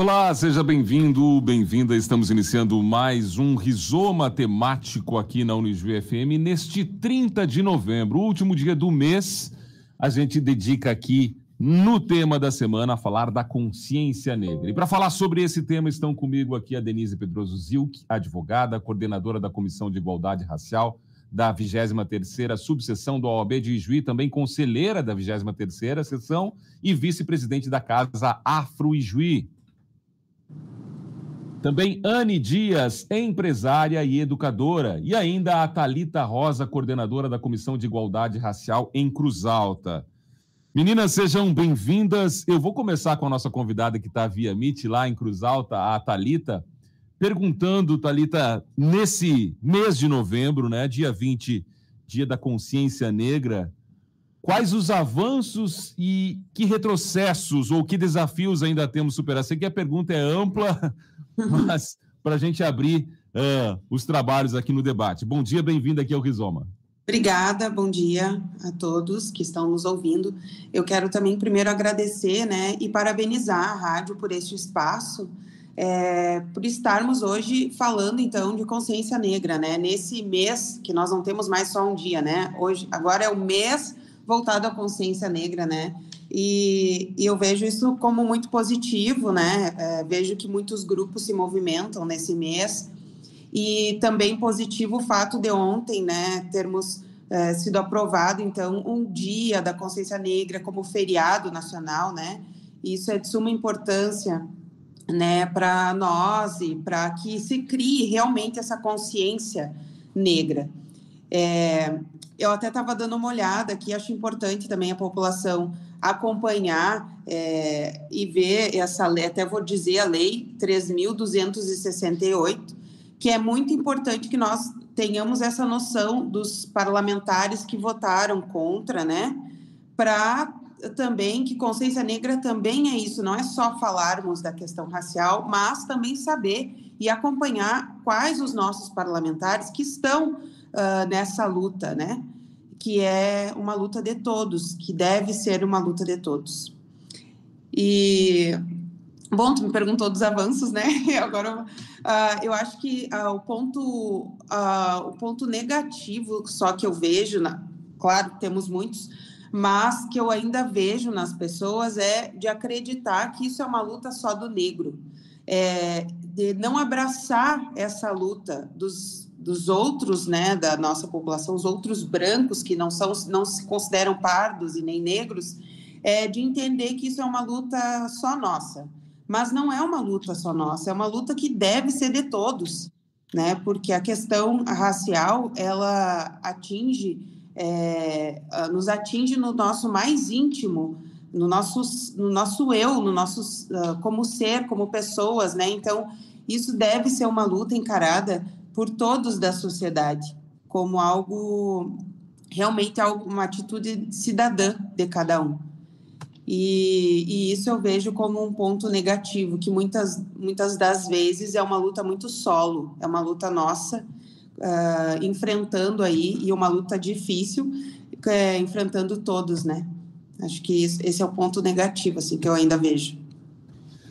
Olá, seja bem-vindo, bem-vinda. Estamos iniciando mais um rizoma temático aqui na Unijuí FM neste 30 de novembro, último dia do mês. A gente dedica aqui no tema da semana a falar da consciência negra. E para falar sobre esse tema estão comigo aqui a Denise Pedroso Zilk, advogada, coordenadora da Comissão de Igualdade Racial da 23ª subseção do OAB de Ijuí, também conselheira da 23ª seção e vice-presidente da Casa Afro Ijuí. Também Anne Dias, empresária e educadora. E ainda a Talita Rosa, coordenadora da Comissão de Igualdade Racial em Cruz Alta. Meninas, sejam bem-vindas. Eu vou começar com a nossa convidada que está via Meet lá em Cruz Alta, a Talita, perguntando, Talita, nesse mês de novembro, né, dia 20, dia da consciência negra, quais os avanços e que retrocessos ou que desafios ainda temos superar? Sei que a pergunta é ampla, mas para a gente abrir uh, os trabalhos aqui no debate. Bom dia, bem-vindo aqui ao Rizoma. Obrigada, bom dia a todos que estão nos ouvindo. Eu quero também primeiro agradecer, né, e parabenizar a rádio por este espaço, é, por estarmos hoje falando então de consciência negra, né, nesse mês que nós não temos mais só um dia, né, hoje, agora é o mês voltado à consciência negra, né, e, e, eu vejo isso como muito positivo, né? É, vejo que muitos grupos se movimentam nesse mês e também positivo o fato de ontem, né, termos é, sido aprovado então um dia da consciência negra como feriado nacional, né? Isso é de suma importância, né, para nós e para que se crie realmente essa consciência negra. É, eu até estava dando uma olhada aqui, acho importante também a população acompanhar é, e ver essa lei, até vou dizer a lei 3.268, que é muito importante que nós tenhamos essa noção dos parlamentares que votaram contra, né? Para também que consciência negra também é isso, não é só falarmos da questão racial, mas também saber e acompanhar quais os nossos parlamentares que estão uh, nessa luta, né? Que é uma luta de todos, que deve ser uma luta de todos. E, bom, tu me perguntou dos avanços, né? Agora, uh, eu acho que uh, o, ponto, uh, o ponto negativo só que eu vejo, na, claro, temos muitos, mas que eu ainda vejo nas pessoas é de acreditar que isso é uma luta só do negro, é, de não abraçar essa luta dos dos outros, né, da nossa população, os outros brancos que não são, não se consideram pardos e nem negros, é de entender que isso é uma luta só nossa. Mas não é uma luta só nossa, é uma luta que deve ser de todos, né? Porque a questão racial ela atinge, é, nos atinge no nosso mais íntimo, no nosso, no nosso eu, no nosso uh, como ser, como pessoas, né? Então isso deve ser uma luta encarada por todos da sociedade, como algo realmente uma atitude cidadã de cada um. E, e, isso eu vejo como um ponto negativo, que muitas, muitas das vezes é uma luta muito solo, é uma luta nossa, uh, enfrentando aí, e uma luta difícil, é, enfrentando todos, né? Acho que esse é o ponto negativo, assim, que eu ainda vejo.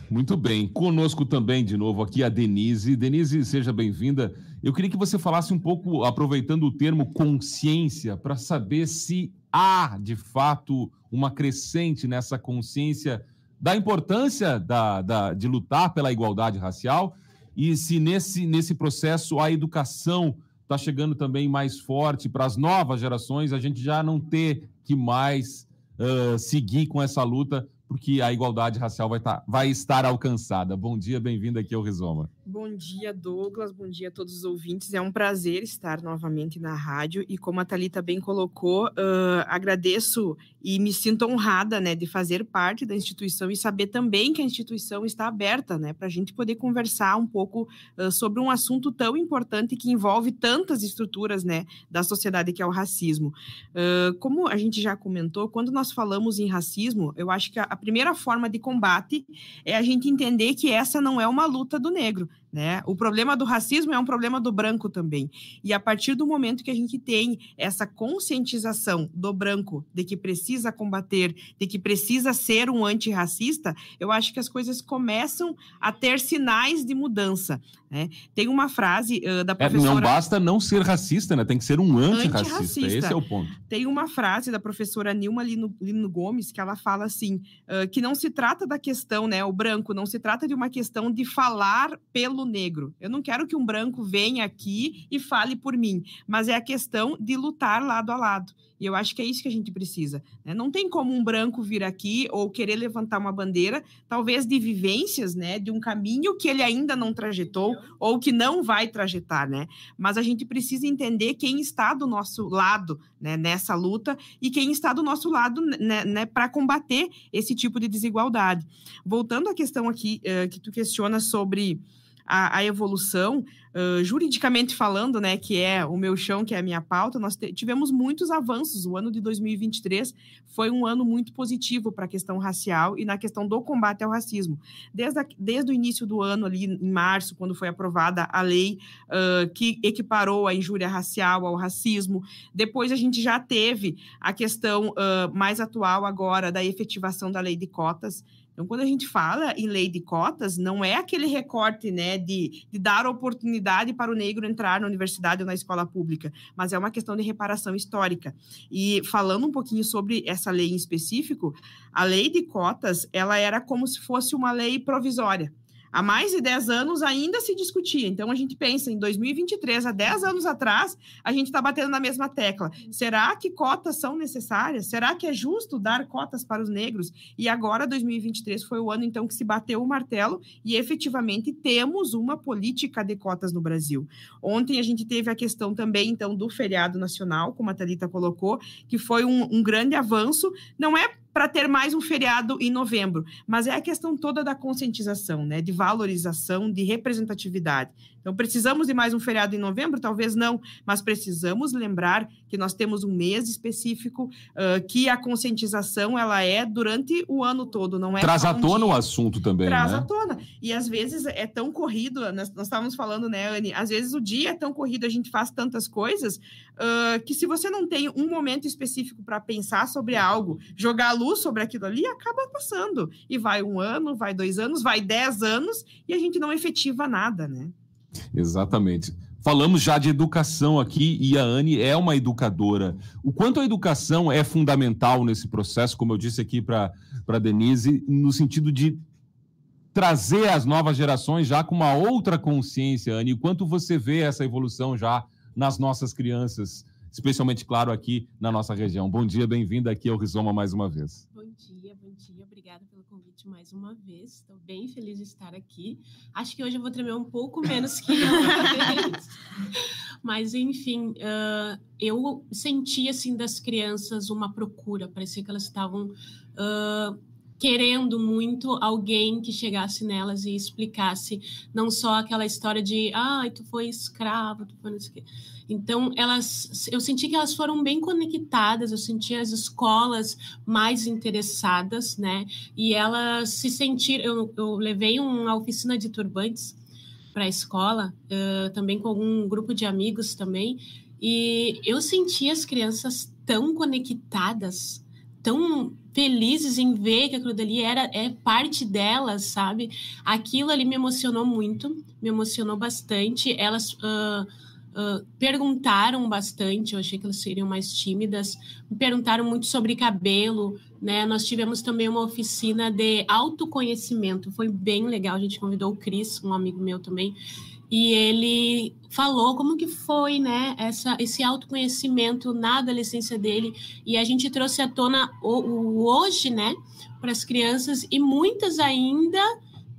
Muito bem. Conosco também, de novo, aqui a Denise. Denise, seja bem-vinda. Eu queria que você falasse um pouco, aproveitando o termo consciência, para saber se há, de fato, uma crescente nessa consciência da importância da, da, de lutar pela igualdade racial e se nesse, nesse processo a educação está chegando também mais forte para as novas gerações, a gente já não ter que mais uh, seguir com essa luta porque a igualdade racial vai, tá, vai estar alcançada. Bom dia, bem-vindo aqui ao Rizoma. Bom dia, Douglas. Bom dia a todos os ouvintes. É um prazer estar novamente na rádio e como a Talita bem colocou, uh, agradeço e me sinto honrada, né, de fazer parte da instituição e saber também que a instituição está aberta, né, para a gente poder conversar um pouco uh, sobre um assunto tão importante que envolve tantas estruturas, né, da sociedade que é o racismo. Uh, como a gente já comentou, quando nós falamos em racismo, eu acho que a, a primeira forma de combate é a gente entender que essa não é uma luta do negro Né? O problema do racismo é um problema do branco também. E a partir do momento que a gente tem essa conscientização do branco de que precisa combater, de que precisa ser um antirracista, eu acho que as coisas começam a ter sinais de mudança. Né? Tem uma frase uh, da professora. É, não basta não ser racista, né? Tem que ser um antirracista. antirracista. Esse é o ponto. Tem uma frase da professora Nilma Lino, Lino Gomes que ela fala assim: uh, que não se trata da questão, né? O branco, não se trata de uma questão de falar pelo negro. Eu não quero que um branco venha aqui e fale por mim, mas é a questão de lutar lado a lado. E eu acho que é isso que a gente precisa. Né? Não tem como um branco vir aqui ou querer levantar uma bandeira, talvez de vivências, né, de um caminho que ele ainda não trajetou ou que não vai trajetar, né? Mas a gente precisa entender quem está do nosso lado, né, nessa luta e quem está do nosso lado, né, né para combater esse tipo de desigualdade. Voltando à questão aqui uh, que tu questiona sobre a, a evolução, uh, juridicamente falando, né, que é o meu chão, que é a minha pauta, nós tivemos muitos avanços. O ano de 2023 foi um ano muito positivo para a questão racial e na questão do combate ao racismo. Desde, a, desde o início do ano, ali em março, quando foi aprovada a lei uh, que equiparou a injúria racial ao racismo, depois a gente já teve a questão uh, mais atual agora da efetivação da lei de cotas. Então, quando a gente fala em lei de cotas, não é aquele recorte né, de, de dar oportunidade para o negro entrar na universidade ou na escola pública, mas é uma questão de reparação histórica. E falando um pouquinho sobre essa lei em específico, a lei de cotas ela era como se fosse uma lei provisória. Há mais de 10 anos ainda se discutia. Então a gente pensa em 2023, há 10 anos atrás, a gente está batendo na mesma tecla. Será que cotas são necessárias? Será que é justo dar cotas para os negros? E agora, 2023, foi o ano então que se bateu o martelo e efetivamente temos uma política de cotas no Brasil. Ontem a gente teve a questão também então do feriado nacional, como a Thalita colocou, que foi um, um grande avanço. Não é para ter mais um feriado em novembro. Mas é a questão toda da conscientização, né? De valorização, de representatividade. Então, precisamos de mais um feriado em novembro? Talvez não, mas precisamos lembrar que nós temos um mês específico, uh, que a conscientização ela é durante o ano todo, não é? Traz à tona o assunto também, Traz né? à tona. E às vezes é tão corrido, nós, nós estávamos falando, né, Anne? Às vezes o dia é tão corrido, a gente faz tantas coisas, uh, que se você não tem um momento específico para pensar sobre algo, jogar luz sobre aquilo ali, acaba passando. E vai um ano, vai dois anos, vai dez anos, e a gente não efetiva nada, né? Exatamente. Falamos já de educação aqui e a Anne é uma educadora. O quanto a educação é fundamental nesse processo, como eu disse aqui para a Denise, no sentido de trazer as novas gerações já com uma outra consciência, Anne. O quanto você vê essa evolução já nas nossas crianças, especialmente, claro, aqui na nossa região. Bom dia, bem-vinda aqui ao Rizoma mais uma vez. Bom dia, bom mais uma vez. Estou bem feliz de estar aqui. Acho que hoje eu vou tremer um pouco menos que vez. Mas, enfim, uh, eu senti, assim, das crianças uma procura. Parecia que elas estavam... Uh, querendo muito alguém que chegasse nelas e explicasse não só aquela história de ah, tu foi escravo, tu foi não sei o quê. Então, elas, eu senti que elas foram bem conectadas, eu senti as escolas mais interessadas, né? E elas se sentiram. Eu, eu levei uma oficina de turbantes para a escola, uh, também com algum grupo de amigos também, e eu senti as crianças tão conectadas, tão felizes em ver que aquilo dali era é parte delas, sabe? Aquilo ali me emocionou muito, me emocionou bastante. Elas uh, uh, perguntaram bastante, eu achei que elas seriam mais tímidas, me perguntaram muito sobre cabelo, né? Nós tivemos também uma oficina de autoconhecimento, foi bem legal. A gente convidou o Cris, um amigo meu também, e ele falou como que foi, né, essa, esse autoconhecimento na adolescência dele, e a gente trouxe à tona o, o hoje, né, para as crianças, e muitas ainda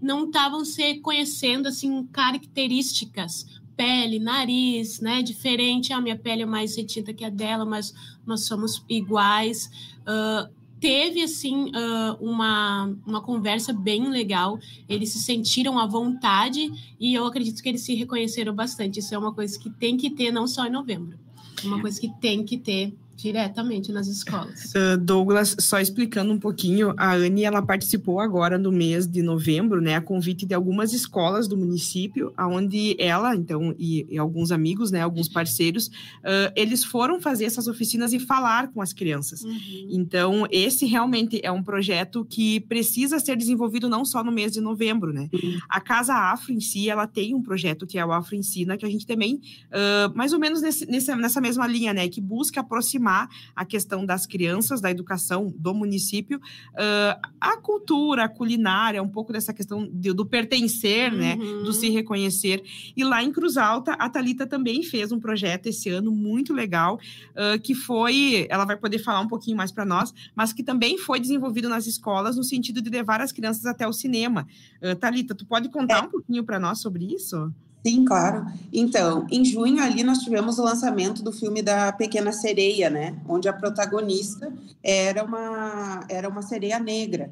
não estavam se conhecendo, assim, características, pele, nariz, né, diferente, a minha pele é mais retinta que a dela, mas nós somos iguais, uh, teve assim uh, uma, uma conversa bem legal. Eles se sentiram à vontade e eu acredito que eles se reconheceram bastante. Isso é uma coisa que tem que ter não só em novembro, é uma coisa que tem que ter Diretamente nas escolas. Uh, Douglas, só explicando um pouquinho, a Anne ela participou agora no mês de novembro, né, a convite de algumas escolas do município, aonde ela, então, e, e alguns amigos, né, alguns parceiros, uh, eles foram fazer essas oficinas e falar com as crianças. Uhum. Então, esse realmente é um projeto que precisa ser desenvolvido não só no mês de novembro, né? Uhum. A Casa Afro em si, ela tem um projeto que é o Afro Ensina, que a gente também, uh, mais ou menos nesse, nessa, nessa mesma linha, né, que busca aproximar a questão das crianças, da educação do município, uh, a cultura, a culinária, um pouco dessa questão de, do pertencer, né, uhum. né, do se reconhecer. E lá em Cruz Alta, a Talita também fez um projeto esse ano muito legal, uh, que foi, ela vai poder falar um pouquinho mais para nós, mas que também foi desenvolvido nas escolas no sentido de levar as crianças até o cinema. Uh, Talita, tu pode contar é. um pouquinho para nós sobre isso? Sim, claro. Então, em junho ali nós tivemos o lançamento do filme da Pequena Sereia, né? Onde a protagonista era uma, era uma sereia negra.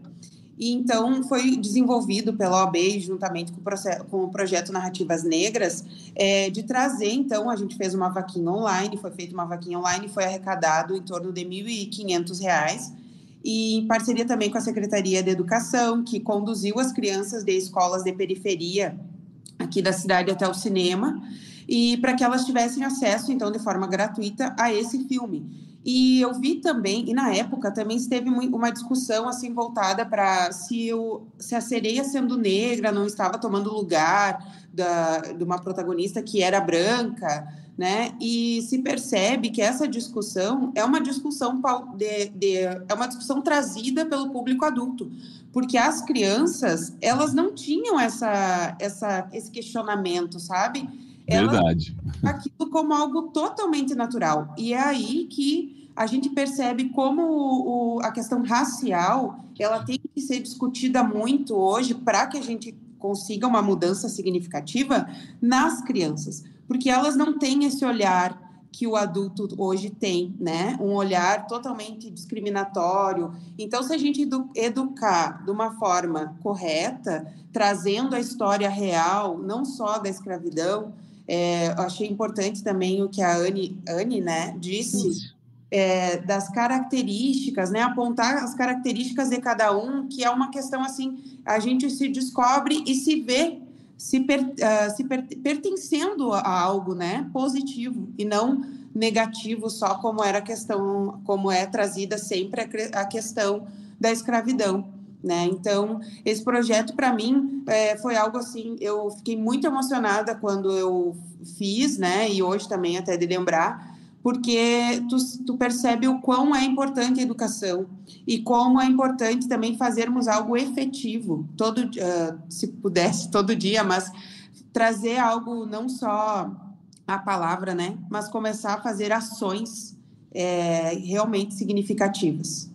E então foi desenvolvido pela OAB, juntamente com o, processo, com o projeto Narrativas Negras, é, de trazer, então, a gente fez uma vaquinha online, foi feita uma vaquinha online foi arrecadado em torno de R$ 1.500, e em parceria também com a Secretaria de Educação, que conduziu as crianças de escolas de periferia aqui da cidade até o cinema, e para que elas tivessem acesso, então, de forma gratuita a esse filme. E eu vi também, e na época também esteve uma discussão assim voltada para se, se a sereia sendo negra não estava tomando lugar da, de uma protagonista que era branca, né? E se percebe que essa discussão é uma discussão de, de, é uma discussão trazida pelo público adulto, porque as crianças elas não tinham essa, essa esse questionamento, sabe? Elas, Verdade. Aquilo como algo totalmente natural. E é aí que a gente percebe como o, a questão racial ela tem que ser discutida muito hoje para que a gente consiga uma mudança significativa nas crianças porque elas não têm esse olhar que o adulto hoje tem, né? Um olhar totalmente discriminatório. Então, se a gente edu educar de uma forma correta, trazendo a história real, não só da escravidão, é, achei importante também o que a Anne, Anne né, disse. É, das características, né? Apontar as características de cada um, que é uma questão assim, a gente se descobre e se vê se, per, uh, se per, pertencendo a algo né, positivo e não negativo só como era a questão, como é trazida sempre a, a questão da escravidão. Né? Então, esse projeto para mim é, foi algo assim, eu fiquei muito emocionada quando eu fiz, né? E hoje também até de lembrar, porque tu, tu percebe o quão é importante a educação e como é importante também fazermos algo efetivo, todo, uh, se pudesse, todo dia, mas trazer algo não só a palavra, né, mas começar a fazer ações é, realmente significativas.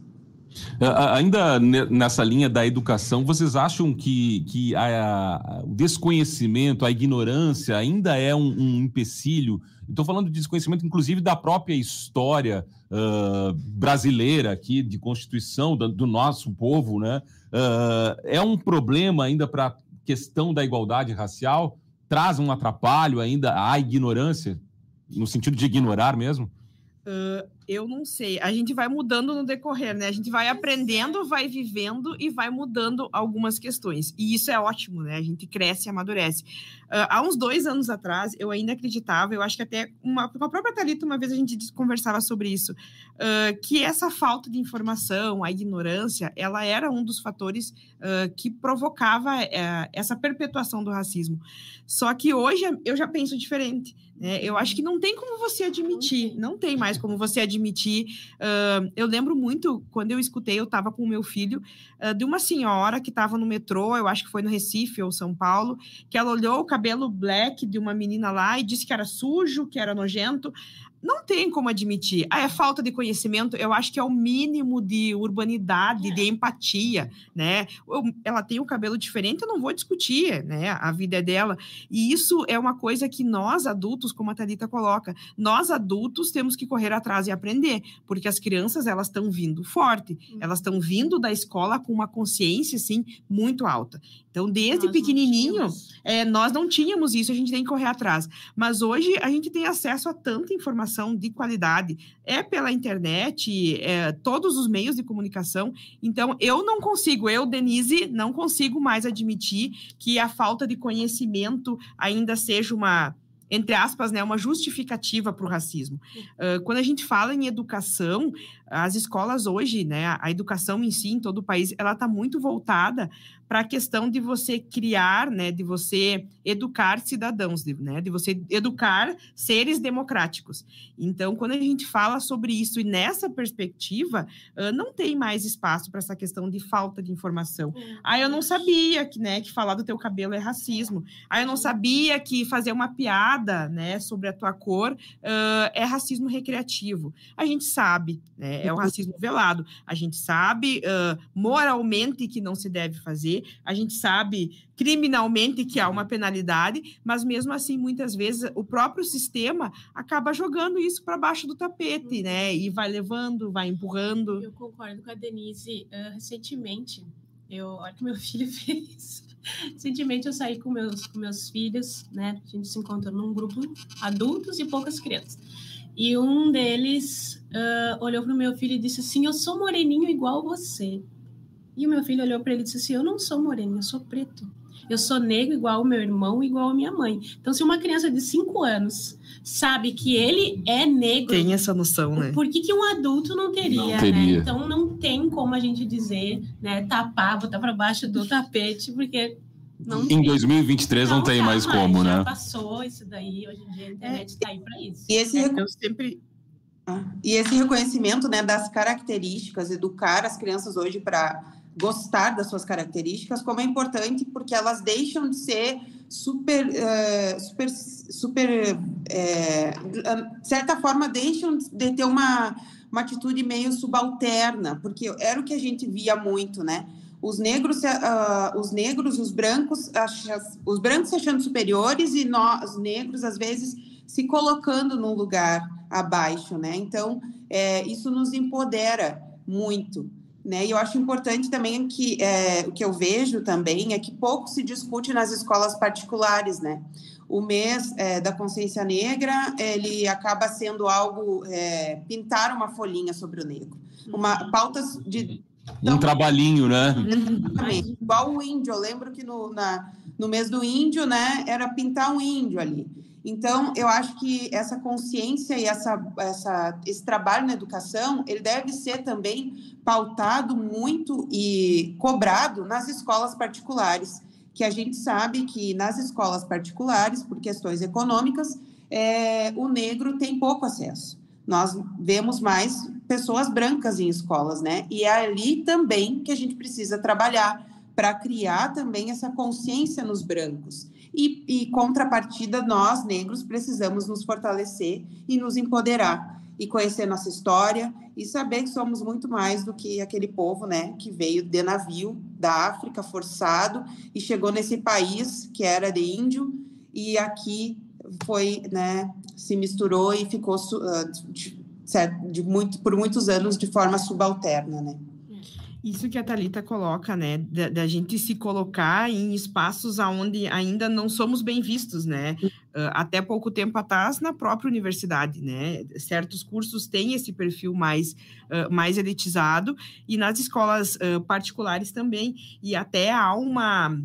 Ainda nessa linha da educação, vocês acham que, que a, a, o desconhecimento, a ignorância ainda é um, um empecilho Estou falando de desconhecimento, inclusive, da própria história uh, brasileira aqui, de constituição do, do nosso povo, né? Uh, é um problema ainda para a questão da igualdade racial? Traz um atrapalho ainda à ignorância, no sentido de ignorar mesmo? Uh, eu não sei. A gente vai mudando no decorrer, né? A gente vai aprendendo, vai vivendo e vai mudando algumas questões. E isso é ótimo, né? A gente cresce e amadurece. Uh, há uns dois anos atrás, eu ainda acreditava, eu acho que até uma, com a própria Thalita, uma vez a gente conversava sobre isso, uh, que essa falta de informação, a ignorância, ela era um dos fatores uh, que provocava eh, essa perpetuação do racismo. Só que hoje eu já penso diferente. Né? Eu acho que não tem como você admitir, não tem mais como você admitir admitir. Uh, eu lembro muito, quando eu escutei, eu estava com o meu filho, uh, de uma senhora que estava no metrô, eu acho que foi no Recife ou São Paulo, que ela olhou o cabelo black de uma menina lá e disse que era sujo, que era nojento não tem como admitir. Ah, é falta de conhecimento, eu acho que é o mínimo de urbanidade, de empatia, né? Ela tem o um cabelo diferente, eu não vou discutir, né? A vida é dela. E isso é uma coisa que nós adultos, como a Thalita coloca, nós adultos temos que correr atrás e aprender, porque as crianças, elas estão vindo forte, uhum. elas estão vindo da escola com uma consciência, assim, muito alta. Então, desde nós pequenininho, é, nós não tínhamos isso, a gente tem que correr atrás. Mas hoje, a gente tem acesso a tanta informação informação de qualidade é pela internet, é, todos os meios de comunicação. Então, eu não consigo, eu, Denise, não consigo mais admitir que a falta de conhecimento ainda seja uma entre aspas, né, uma justificativa para o racismo. Uh, quando a gente fala em educação, as escolas hoje, né, a educação em si, em todo o país, ela está muito voltada para a questão de você criar, né, de você educar cidadãos, de, né, de você educar seres democráticos. Então, quando a gente fala sobre isso e nessa perspectiva, uh, não tem mais espaço para essa questão de falta de informação. Ah, eu não sabia que, né, que falar do teu cabelo é racismo. Ah, eu não sabia que fazer uma piada, né, sobre a tua cor uh, é racismo recreativo. A gente sabe, né, é o racismo velado. A gente sabe uh, moralmente que não se deve fazer a gente sabe criminalmente que há uma penalidade, mas mesmo assim, muitas vezes, o próprio sistema acaba jogando isso para baixo do tapete, né? E vai levando, vai empurrando. Eu concordo com a Denise. Uh, recentemente, eu, olha que meu filho fez. Recentemente eu saí com meus, com meus filhos, né? A gente se encontrou num grupo adultos e poucas crianças. E um deles uh, olhou para o meu filho e disse assim: Eu sou moreninho igual você. E o meu filho olhou para ele e disse assim: Eu não sou moreno, eu sou preto. Eu sou negro igual o meu irmão, igual a minha mãe. Então, se uma criança de 5 anos sabe que ele é negro. Tem essa noção, né? Por que, que um adulto não teria, não teria. Né? Então, não tem como a gente dizer, né? Tapar, botar para baixo do tapete, porque. Não em 2023 não, não tem mais como, já né? passou isso daí, hoje em dia a internet está aí para isso. E esse, é, eu sempre ah, e esse reconhecimento né, das características, educar as crianças hoje para gostar das suas características, como é importante, porque elas deixam de ser super, uh, super, super, de certa forma, deixam de ter uma, uma atitude meio subalterna, porque era o que a gente via muito, né? Os negros, uh, os negros, os brancos, os brancos se achando superiores e nós, negros, às vezes, se colocando num lugar abaixo, né? Então, é, isso nos empodera muito. Né? E eu acho importante também que é, o que eu vejo também é que pouco se discute nas escolas particulares, né? O mês é, da consciência negra ele acaba sendo algo é, pintar uma folhinha sobre o negro, uma pautas de um trabalhinho, né? Igual o índio, eu lembro que no, na, no mês do índio, né, era pintar um índio ali. Então, eu acho que essa consciência e essa, essa, esse trabalho na educação, ele deve ser também pautado muito e cobrado nas escolas particulares, que a gente sabe que nas escolas particulares, por questões econômicas, é, o negro tem pouco acesso. Nós vemos mais pessoas brancas em escolas, né? E é ali também que a gente precisa trabalhar para criar também essa consciência nos brancos. E, e contrapartida, nós, negros, precisamos nos fortalecer e nos empoderar e conhecer nossa história e saber que somos muito mais do que aquele povo, né, que veio de navio da África forçado e chegou nesse país que era de índio e aqui foi, né, se misturou e ficou uh, de, de muito, por muitos anos de forma subalterna, né? Isso que a Talita coloca, né, da, da, gente se colocar em espaços aonde ainda não somos bem vistos, né? Uh, até pouco tempo atrás na própria universidade, né? Certos cursos têm esse perfil mais uh, mais elitizado e nas escolas uh, particulares também e até há uma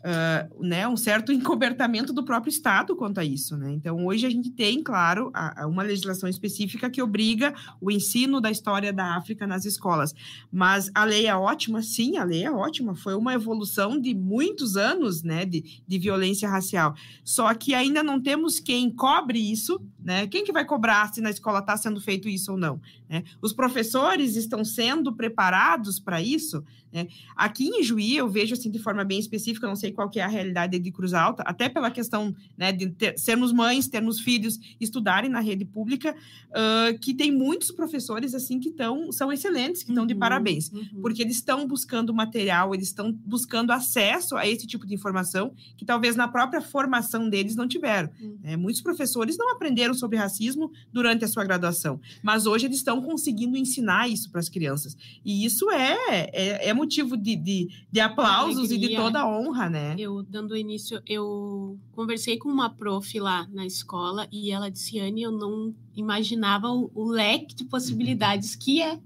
uh, né, um certo encobertamento do próprio Estado quanto a isso. Né? Então, hoje a gente tem, claro, a, a uma legislação específica que obriga o ensino da história da África nas escolas. Mas a lei é ótima, sim, a lei é ótima. Foi uma evolução de muitos anos né, de, de violência racial. Só que ainda não temos quem cobre isso, né? Quem que vai cobrar se na escola está sendo feito isso ou não? Né? Os professores estão sendo preparados para isso? Né? Aqui em Juí, eu vejo assim de forma bem específica, não sei qual que é a realidade de Cruz Alta, até pela questão né, de ter, sermos mães, termos filhos, estudarem na rede pública, uh, que tem muitos professores assim que estão são excelentes, que estão uhum, de parabéns, uhum. porque eles estão buscando material, eles estão buscando acesso a esse tipo de informação que talvez na própria formação deles não tiveram. Uhum. Né? Muitos professores não aprenderam sobre racismo durante a sua graduação, mas hoje eles estão conseguindo ensinar isso para as crianças. E isso é, é, é motivo de, de, de aplausos e de toda honra, né? né? Eu, dando início, eu conversei com uma prof lá na escola e ela disse, Anne, eu não imaginava o, o leque de possibilidades que é.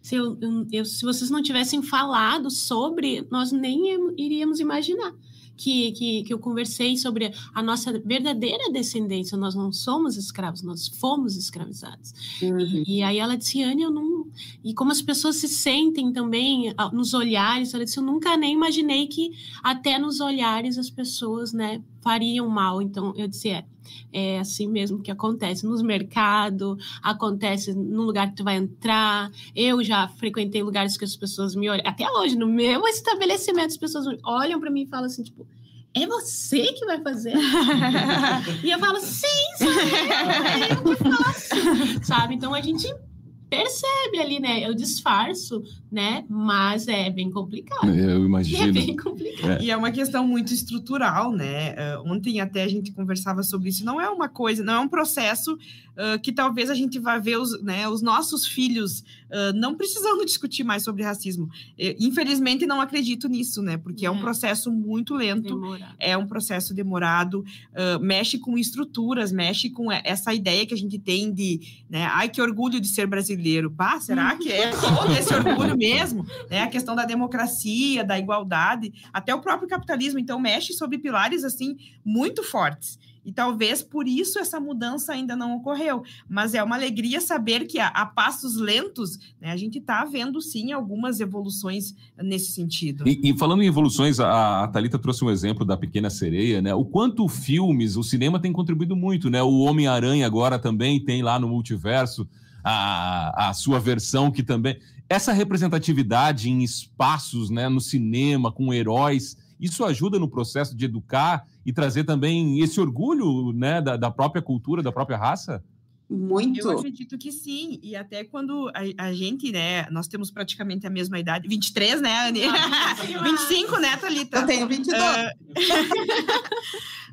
Se, eu, eu, se vocês não tivessem falado sobre, nós nem iríamos imaginar que, que, que eu conversei sobre a nossa verdadeira descendência. Nós não somos escravos, nós fomos escravizados. Uhum. E, e, aí ela disse, Anne, eu não. E como as pessoas se sentem também nos olhares, ela disse, eu nunca nem imaginei que até nos olhares as pessoas, né, fariam mal. Então eu disse, é. É assim mesmo que acontece nos mercados, acontece no lugar que tu vai entrar. Eu já frequentei lugares que as pessoas me olham, até hoje, no meu estabelecimento, as pessoas olham para mim e falam assim, tipo, é você que vai fazer? e eu falo, sim, sou eu, é eu que faço. Sabe? Então a gente percebe ali, né? Eu disfarço, né? Mas é bem complicado. Eu imagino. É bem complicado. É. E é uma questão muito estrutural, né? Uh, ontem até a gente conversava sobre isso. Não é uma coisa, não é um processo uh, que talvez a gente vá ver os, né, os nossos filhos uh, não precisando discutir mais sobre racismo. infelizmente, não acredito nisso, né? Porque é, é um processo muito lento, demorado. é um processo demorado, mexe com estruturas, mexe com essa ideia que a gente tem de, né? Ai, que orgulho de ser brasileiro. Bah, será que é todo esse orgulho mesmo? Né? A questão da democracia, da igualdade, até o próprio capitalismo, então, mexe sobre pilares, assim, muito fortes. E talvez por isso essa mudança ainda não ocorreu. Mas é uma alegria saber que a, a passos lentos, né, a gente está vendo sim algumas evoluções nesse sentido. E, e falando em evoluções, a, a Thalita trouxe um exemplo da Pequena Sereia, né? O quanto filmes, o cinema tem contribuído muito, né? O Homem-Aranha agora também tem lá no multiverso a, a sua versão que também. Essa representatividade em espaços, né, no cinema, com heróis, isso ajuda no processo de educar e trazer também esse orgulho né, da, da própria cultura, da própria raça? Muito. Eu acredito que sim. E até quando a, a, gente, né, nós temos praticamente a mesma idade. 23, né, Anne? Ah, 25, né, Thalita? Eu tenho 22. Uh,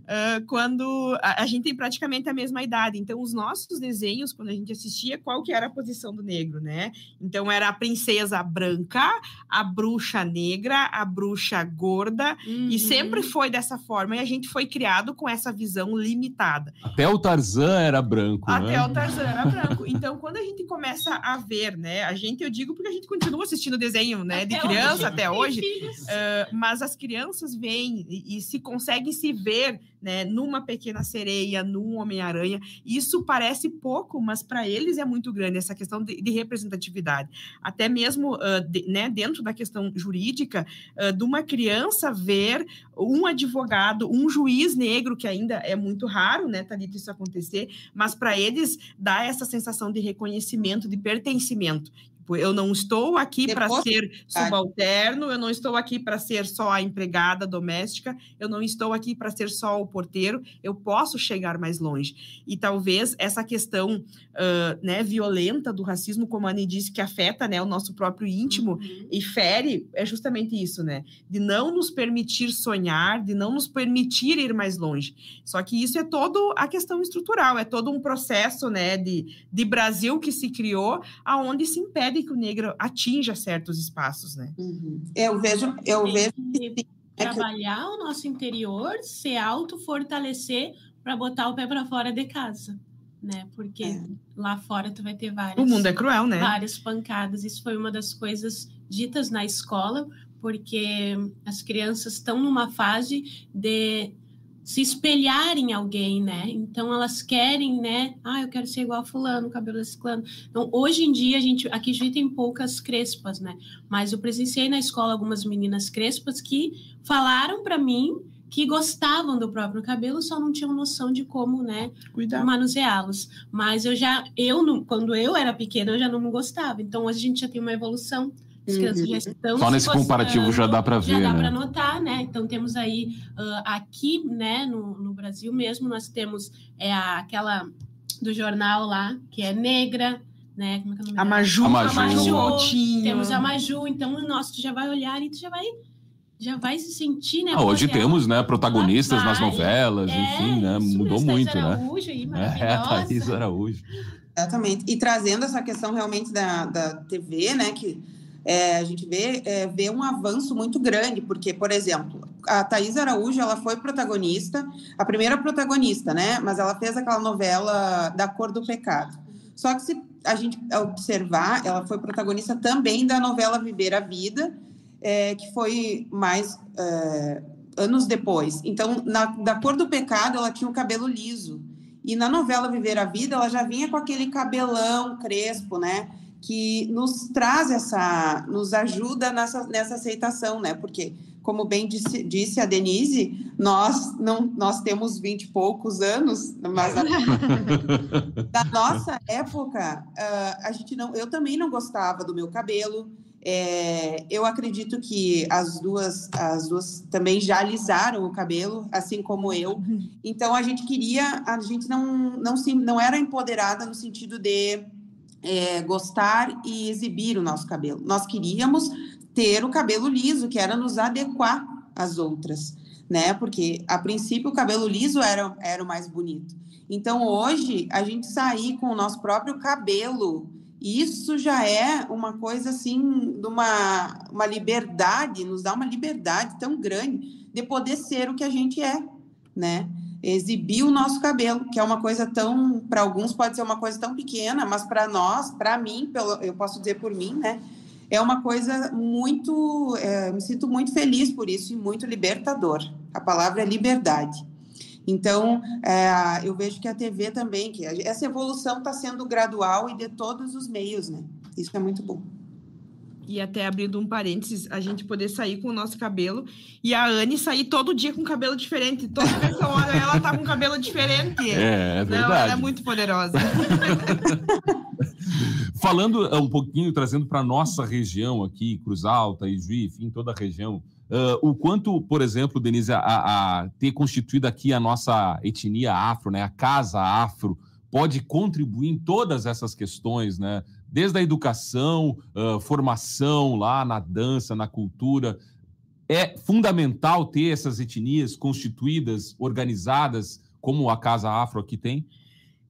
uh, quando a, a, gente tem praticamente a mesma idade. Então, os nossos desenhos, quando a gente assistia, qual que era a posição do negro, né? Então, era a princesa branca, a bruxa negra, a bruxa gorda. Uhum. E sempre foi dessa forma. E a gente foi criado com essa visão limitada. Até o Tarzan era branco, Até né? o Tarzan era branco. Então, quando a gente começa a ver, né? A gente, eu digo porque a gente continua assistindo desenho, né? Até de criança hoje. até hoje. Uh, mas as crianças vêm e, e se conseguem se ver né, numa pequena sereia, num Homem-Aranha. Isso parece pouco, mas para eles é muito grande essa questão de, de representatividade. Até mesmo uh, de, né, dentro da questão jurídica, uh, de uma criança ver um advogado, um juiz negro, que ainda é muito raro, né, Thalita, isso acontecer, mas para eles dá essa sensação de reconhecimento, de pertencimento. Tipo, eu não estou aqui para ser subalterno, eu não estou aqui para ser só a empregada doméstica, eu não estou aqui para ser só o porteiro, eu posso chegar mais longe. E talvez essa questão uh, né, violenta do racismo, como a Anne disse, que afeta né, o nosso próprio íntimo uhum. e fere, é justamente isso, né? De não nos permitir sonhar, de não nos permitir ir mais longe. Só que isso é todo a questão estrutural, é todo um processo né, de, de Brasil que se criou, aonde se impede que o negro atinja certos espaços, né? Uhum. Eu vejo, eu vejo trabalhar é que... o nosso interior, se auto-fortalecer para botar o pé para fora de casa, né? Porque é. lá fora tu vai ter várias. O mundo é cruel, né? Várias pancadas. Isso foi uma das coisas ditas na escola, porque as crianças estão numa fase de se espelhar em alguém, né? Então elas querem, né? Ah, eu quero ser igual a fulano, cabelo desse clã. Então, hoje em dia a gente aqui já tem poucas crespas, né? Mas eu presenciei na escola algumas meninas crespas que falaram para mim que gostavam do próprio cabelo, só não tinham noção de como, né, manuseá-los. Mas eu já eu quando eu era pequena, eu já não gostava. Então hoje a gente já tem uma evolução as crianças já estão Só nesse comparativo já dá para ver, Já dá né? para notar, né? Então temos aí uh, aqui, né, no, no Brasil mesmo, nós temos é, aquela do jornal lá, que é negra, né? Como é que é o nome a Maju, a Maju. A Maju. Temos a Maju, então, nossa, tu já vai olhar e tu já vai já vai se sentir, né? Ah, hoje temos, né, protagonistas vai, nas novelas, é, enfim, né? Mudou muito, Thaís né? Araújo aí, é, a Thaís Araújo. Exatamente. E trazendo essa questão realmente da, da TV, né, que é, a gente vê, é, vê um avanço muito grande, porque, por exemplo, a Thais Araújo, ela foi protagonista, a primeira protagonista, né? Mas ela fez aquela novela Da Cor do Pecado. Só que se a gente observar, ela foi protagonista também da novela Viver a Vida, é, que foi mais é, anos depois. Então, na, da Cor do Pecado, ela tinha o cabelo liso. E na novela Viver a Vida, ela já vinha com aquele cabelão crespo, né? Que nos traz essa, nos ajuda nessa, nessa aceitação, né? Porque como bem disse, disse, a Denise, nós não nós temos vinte e poucos anos, mas da nossa época, uh, a gente não, eu também não gostava do meu cabelo. É, eu acredito que as duas, as duas também já alisaram o cabelo, assim como eu. Então a gente queria, a gente não, não, se, não era empoderada no sentido de é, gostar e exibir o nosso cabelo. Nós queríamos ter o cabelo liso, que era nos adequar às outras, né? Porque a princípio o cabelo liso era, era o mais bonito. Então hoje a gente sair com o nosso próprio cabelo, isso já é uma coisa assim, de uma, uma liberdade, nos dá uma liberdade tão grande de poder ser o que a gente é, né? Exibir o nosso cabelo, que é uma coisa tão, para alguns pode ser uma coisa tão pequena, mas para nós, para mim, pelo, eu posso dizer por mim, né? é uma coisa muito. É, me sinto muito feliz por isso e muito libertador. A palavra é liberdade. Então, é, eu vejo que a TV também, que essa evolução está sendo gradual e de todos os meios, né? Isso é muito bom e até abrindo um parênteses, a gente poder sair com o nosso cabelo e a Anne sair todo dia com cabelo diferente. Toda eu olho ela tá com cabelo diferente. É, é verdade. Não, ela é muito poderosa. Falando eh, um pouquinho, trazendo para nossa região aqui, Cruz Alta, Ijuí, enfim, toda a região, uh, o quanto, por exemplo, Denise, a, a, ter constituído aqui a nossa etnia afro, né, a casa afro, pode contribuir em todas essas questões, né? Desde a educação, uh, formação lá na dança, na cultura. É fundamental ter essas etnias constituídas, organizadas, como a Casa Afro aqui tem?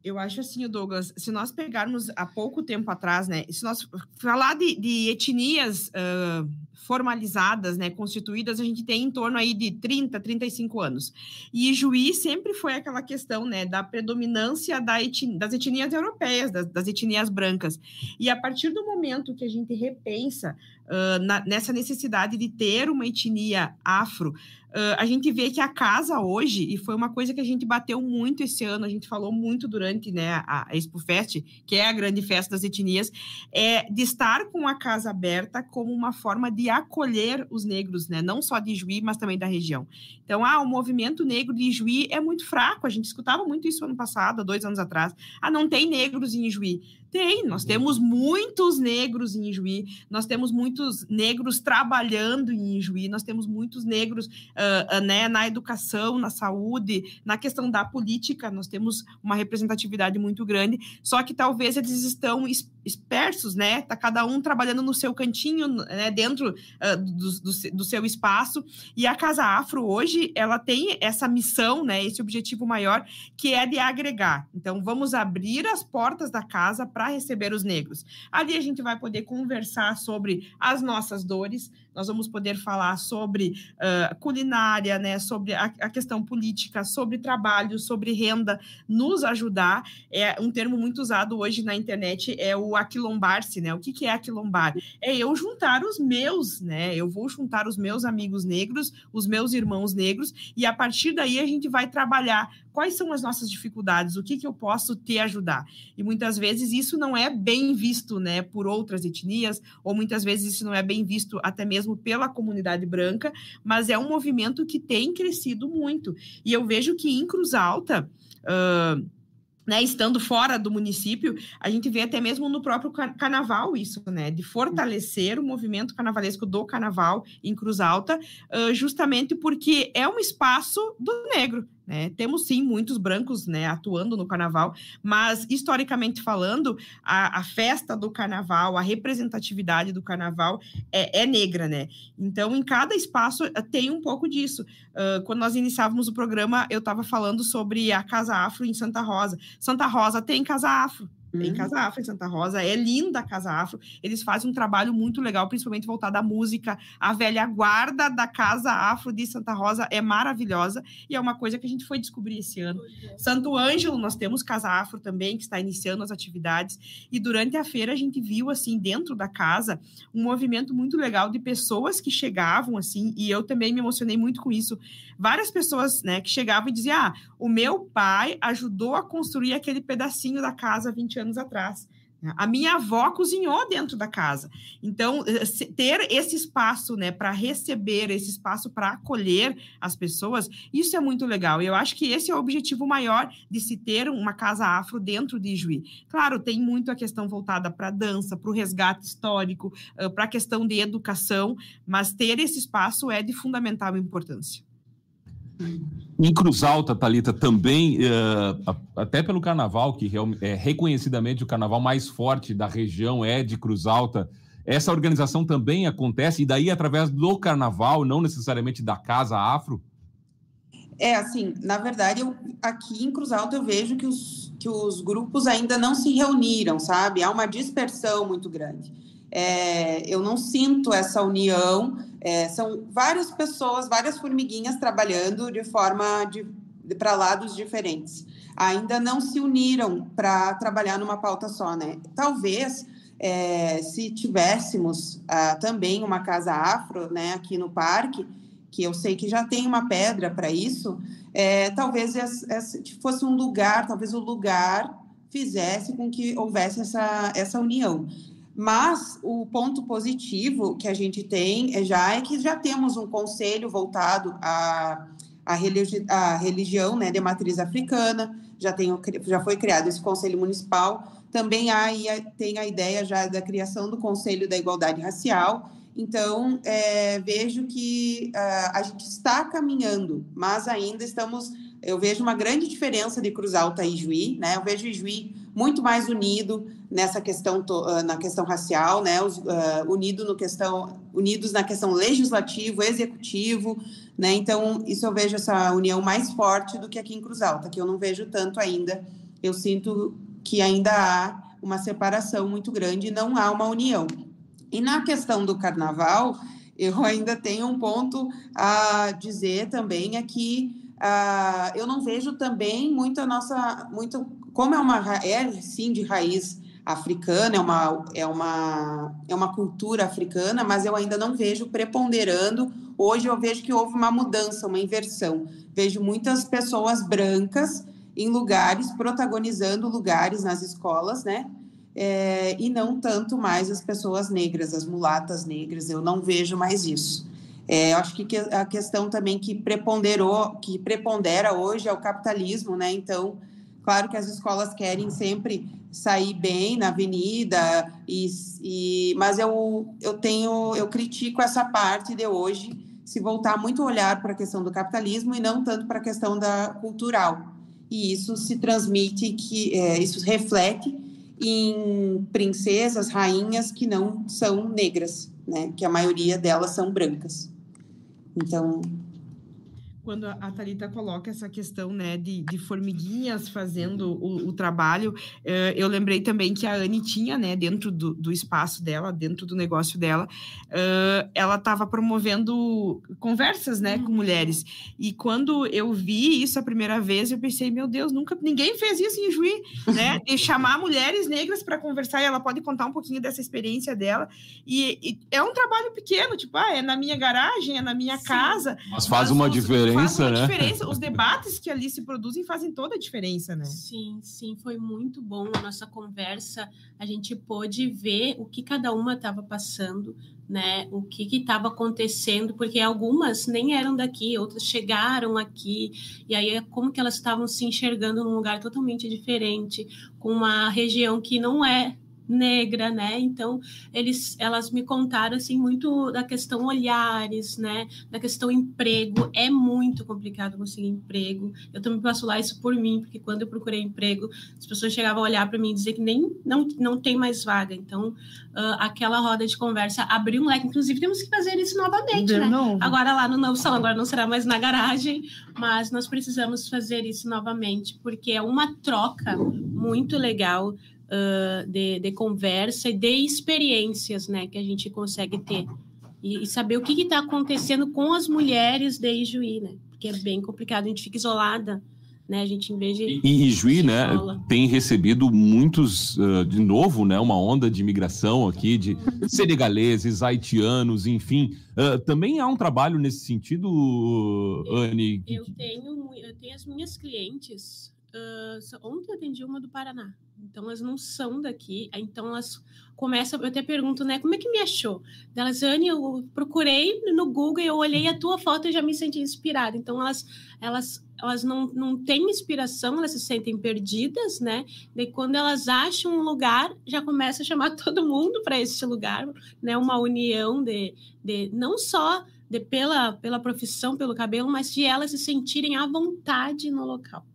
Eu acho assim, Douglas, se nós pegarmos há pouco tempo atrás, né, se nós falar de, de etnias uh, formalizadas, né, constituídas, a gente tem em torno aí de 30, 35 anos. E Juí sempre foi aquela questão, né, da predominância da das etnias europeias, das, das, etnias brancas. E a partir do momento que a gente repensa uh, na, nessa necessidade de ter uma etnia afro, Uh, a gente vê que a casa hoje, e foi uma coisa que a gente bateu muito esse ano, a gente falou muito durante né, a, a Expo Fest, que é a grande festa das etnias, é de estar com a casa aberta como uma forma de acolher os negros, né, não só de Juí, mas também da região. Então, ah, o movimento negro de Juí é muito fraco, a gente escutava muito isso ano passado, há dois anos atrás. Ah, não tem negros em Juí. Tem, nós temos muitos negros em Ijuí, nós temos muitos negros trabalhando em Ijuí, nós temos muitos negros uh, uh, né, na educação, na saúde, na questão da política, nós temos uma representatividade muito grande, só que talvez eles estão espertos, né? Tá cada um trabalhando no seu cantinho, né, dentro uh, do, do, do, seu espaço, e a Casa Afro hoje, ela tem essa missão, né, esse objetivo maior, que é de agregar. Então, vamos abrir as portas da casa para receber os negros. Ali a gente vai poder conversar sobre as nossas dores, nós vamos poder falar sobre uh, culinária, né, sobre a, a, questão política, sobre trabalho, sobre renda, nos ajudar. É um termo muito usado hoje na internet é o aquilombar-se, né? O que, que é aquilombar? É eu juntar os meus, né? Eu vou juntar os meus amigos negros, os meus irmãos negros, e a partir daí a gente vai trabalhar quais são as nossas dificuldades, o que, que eu posso te ajudar. E muitas vezes isso não é bem visto, né, por outras etnias, ou muitas vezes isso não é bem visto até mesmo pela comunidade branca, mas é um movimento que tem crescido muito. E eu vejo que em Cruz Alta. Uh, né, estando fora do município, a gente vê até mesmo no próprio carnaval isso, né, de fortalecer o movimento carnavalesco do carnaval em Cruz Alta, uh, justamente porque é um espaço do negro, né? Temos sim muitos brancos né, atuando no carnaval, mas historicamente falando, a, a, festa do carnaval, a representatividade do carnaval é, é, negra, né? Então, em cada espaço eh, tem um pouco disso. Uh, quando nós iniciávamos o programa, eu estava falando sobre a Casa Afro em Santa Rosa. Santa Rosa tem Casa Afro. Tem uhum. Casa Afro em Santa Rosa, é linda a Casa Afro. Eles fazem um trabalho muito legal, principalmente voltado à música. A velha guarda da Casa Afro de Santa Rosa é maravilhosa e é uma coisa que a gente foi descobrir esse ano. Santo Ângelo, nós temos Casa Afro também, que está iniciando as atividades. E durante a feira a gente viu, assim, dentro da casa, um movimento muito legal de pessoas que chegavam, assim, e eu também me emocionei muito com isso. Várias pessoas, né, que chegavam e diziam: Ah, o meu pai ajudou a construir aquele pedacinho da casa 20 anos atrás. A minha avó cozinhou dentro da casa. Então, eh, ter esse espaço, né, para receber, esse espaço para acolher as pessoas, isso é muito legal. E eu acho que esse é o objetivo maior de se ter uma casa afro dentro de Juí. Claro, tem muito a questão voltada para a dança, para o resgate histórico, para a questão de educação, mas ter esse espaço é de fundamental importância. Em Cruz Alta, Talita, também, uh, até pelo carnaval, que é reconhecidamente o carnaval mais forte da região é de Cruz Alta, essa organização também acontece, e daí através do carnaval, não necessariamente da Casa Afro? É, assim, na verdade, eu, aqui em Cruz Alta eu vejo que os, que os grupos ainda não se reuniram, sabe? Há uma dispersão muito grande. É, eu não sinto essa união é, são várias pessoas, várias formiguinhas trabalhando de forma de, de para lados diferentes. Ainda não se uniram para trabalhar numa pauta só, né? Talvez é, se tivéssemos ah, também uma casa afro, né, aqui no parque, que eu sei que já tem uma pedra para isso, é, talvez fosse um lugar, talvez o lugar fizesse com que houvesse essa, essa união. Mas o ponto positivo que a gente tem é já é que já temos um conselho voltado à, à, religi à religião né, de matriz africana, já, tem, já foi criado esse conselho municipal. Também há, tem a ideia já da criação do Conselho da Igualdade Racial. Então, é, vejo que uh, a gente está caminhando, mas ainda estamos. Eu vejo uma grande diferença de Cruz Alta e Juí, né? Eu vejo Juí muito mais unido nessa questão ah, na questão racial, né, uh, unido no questão, unidos na questão legislativo, executivo, né, então isso eu vejo essa união mais forte do que aqui em Cruz Alta, que eu não vejo tanto ainda, eu sinto que ainda há uma separação muito grande, não há uma união. E na questão do carnaval, eu ainda tenho um ponto a dizer também é que uh, eu não vejo também muito a nossa, muito como é uma é sim de raiz africana, é uma, é uma, é uma cultura africana, mas eu ainda não vejo preponderando. Hoje eu vejo que houve uma mudança, uma inversão. Vejo muitas pessoas brancas em lugares, protagonizando lugares nas escolas, né? É, e não tanto mais as pessoas negras, as mulatas negras, eu não vejo mais isso. É, eu acho que a questão também que preponderou, que prepondera hoje é o capitalismo, né? Então, Claro que as escolas querem sempre sair bem na avenida, e, e, mas eu, eu tenho, eu critico essa parte de hoje se voltar muito a olhar para a questão do capitalismo e não tanto para a questão da cultural. E isso se transmite, que é, isso reflete em princesas, rainhas que não são negras, né? Que a maioria delas são brancas. Então, quando a Thalita coloca essa questão né, de, de formiguinhas fazendo o, o trabalho, uh, eu lembrei também que a Anne tinha, né, dentro do, do espaço dela, dentro do negócio dela, uh, ela estava promovendo conversas né, com mulheres. E quando eu vi isso a primeira vez, eu pensei, meu Deus, nunca ninguém fez isso em Juí, né? E chamar mulheres negras para conversar, e ela pode contar um pouquinho dessa experiência dela. E, e, é um trabalho pequeno, tipo, ah, é na minha garagem, é na minha Sim. casa. Mas faz mas uma diferença diferença, faz né? diferença. Os debates que ali se produzem fazem toda a diferença, né? Sim, sim, foi muito bom a nossa conversa. A gente pôde ver o que cada uma estava passando, né? O que estava acontecendo, porque algumas nem eram daqui, outras chegaram aqui, e aí é como que elas estavam se enxergando num lugar totalmente diferente, com uma região que não é negra, né? Então, eles, elas me contaram assim muito da questão olhares, né? Da questão emprego, é muito complicado conseguir emprego. Eu também posso lá isso por mim, porque quando eu procurei emprego, as pessoas chegavam a olhar para mim e dizer que nem não, não tem mais vaga. Então, uh, aquela roda de conversa abriu um leque. Inclusive, temos que fazer isso novamente, de né? Novo. Agora lá no novo salão, agora não será mais na garagem, mas nós precisamos fazer isso novamente, porque é uma troca muito legal uh, de, de, conversa e de experiências, né, que a gente consegue ter e, e saber o que está acontecendo com as mulheres de Ijuí, né, porque é bem complicado, a gente fica isolada né? A gente em vez de e, e Juí, né, tem recebido muitos uh, de novo, né, uma onda de imigração aqui de senegaleses, haitianos, enfim. Uh, também há um trabalho nesse sentido, Anne. Eu tenho, eu tenho as minhas clientes. Uh, ontem eu atendi uma do Paraná. Então elas não são daqui. Então elas começam. Eu até pergunto, né? Como é que me achou? Delas, Anne, eu procurei no Google, eu olhei a tua foto e já me senti inspirada. Então elas, elas elas não, não têm inspiração, elas se sentem perdidas, né? E quando elas acham um lugar, já começa a chamar todo mundo para esse lugar, né? Uma união de, de não só de, pela, pela profissão, pelo cabelo, mas de elas se sentirem à vontade no local.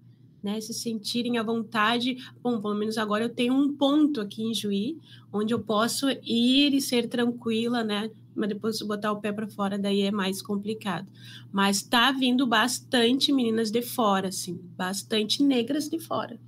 Né, se sentirem à vontade. Bom, pelo menos agora eu tenho um ponto aqui em Juí, onde eu posso ir e ser tranquila, né? mas depois se botar o pé para fora, daí é mais complicado. Mas tá vindo bastante meninas de fora, assim, bastante negras de fora.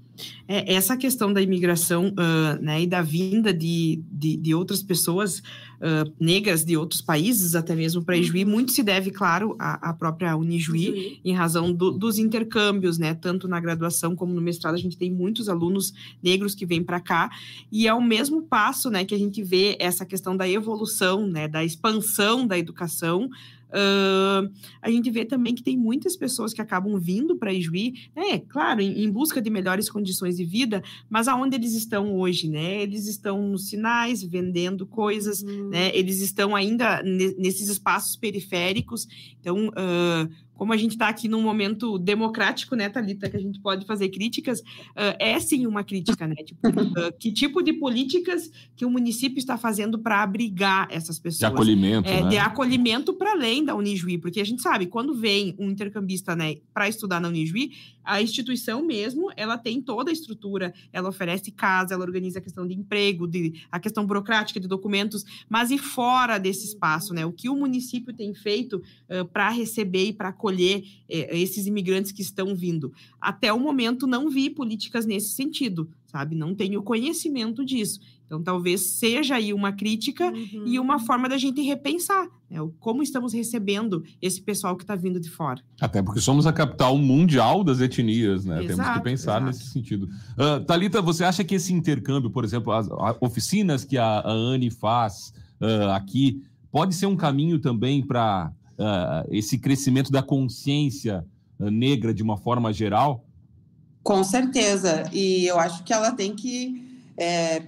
É, essa questão da imigração uh, né, e da vinda de, de, de outras pessoas uh, negras de outros países, até mesmo para Ijuí, uhum. muito se deve, claro, à, à própria Unijuí, em razão do, dos intercâmbios, né, tanto na graduação como no mestrado, a gente tem muitos alunos negros que vêm para cá, e é o mesmo passo né, que a gente vê essa questão da evolução, né, da expansão da educação, Uh, a gente vê também que tem muitas pessoas que acabam vindo para Ijuí, né? Claro, em, em, busca de melhores condições de vida, mas aonde eles estão hoje, né? Eles estão nos sinais, vendendo coisas, uhum. né? Eles estão ainda nesses espaços periféricos. Então, uh, como a gente está aqui num momento democrático, né, Thalita, que a gente pode fazer críticas, uh, é sim uma crítica, né? Tipo, uh, que tipo de políticas que o município está fazendo para abrigar essas pessoas? De acolhimento, é, né? De acolhimento para além da Unijuí, porque a gente sabe, quando vem um intercambista, né, para estudar na Unijuí, a instituição mesmo, ela tem toda a estrutura, ela oferece casa, ela organiza a questão de emprego, de, a questão burocrática de documentos, mas e fora desse espaço, né? O que o município tem feito uh, para receber e para acolher eh, esses imigrantes que estão vindo? Até o momento não vi políticas nesse sentido, sabe? Não tenho conhecimento disso. Então, talvez seja aí uma crítica uhum. e uma forma da gente repensar né, como estamos recebendo esse pessoal que está vindo de fora. Até porque somos a capital mundial das etnias, né? Exato, Temos que pensar exato. nesse sentido. Uh, Talita, você acha que esse intercâmbio, por exemplo, as, as oficinas que a, a Anne faz uh, aqui, pode ser um caminho também para uh, esse crescimento da consciência negra de uma forma geral? Com certeza. E eu acho que ela tem que é,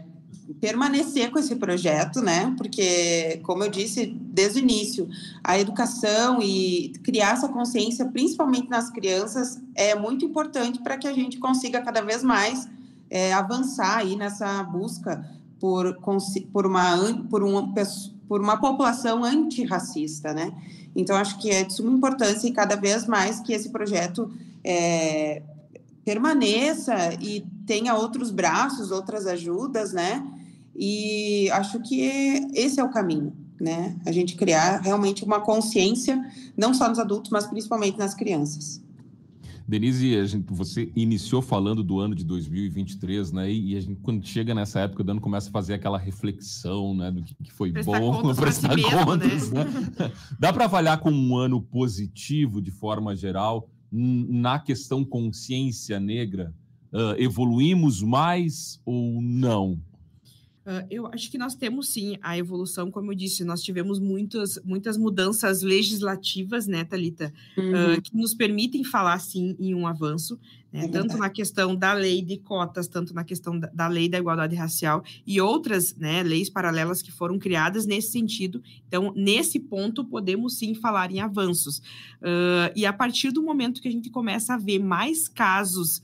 permanecer com esse projeto, né? Porque, como eu disse desde o início, a educação e criar essa consciência, principalmente nas crianças, é muito importante para que a gente consiga cada vez mais é, avançar aí nessa busca por, por, uma, por, uma, por uma população antirracista, né? Então, acho que é de suma importância e cada vez mais que esse projeto é, permaneça e tenha outros braços, outras ajudas, né? E acho que esse é o caminho, né? A gente criar realmente uma consciência, não só nos adultos, mas principalmente nas crianças. Denise, gente, você iniciou falando do ano de 2023, né? E a gente, quando chega nessa época, o ano começa a fazer aquela reflexão, né? Do que, que foi prestar bom, prestar si contas, né? né? Dá para avaliar com um ano positivo, de forma geral, na questão consciência negra? Uh, evoluímos mais ou não? Uh, eu acho que nós temos sim a evolução, como eu disse, nós tivemos muitas, muitas mudanças legislativas, né, Thalita, uhum. uh, que nos permitem falar sim em um avanço, né, é tanto na questão da lei de cotas, tanto na questão da, da, lei da igualdade racial e outras né, leis paralelas que foram criadas nesse sentido. Então, nesse ponto, podemos sim falar em avanços. Uh, e a partir do momento que a gente começa a ver mais casos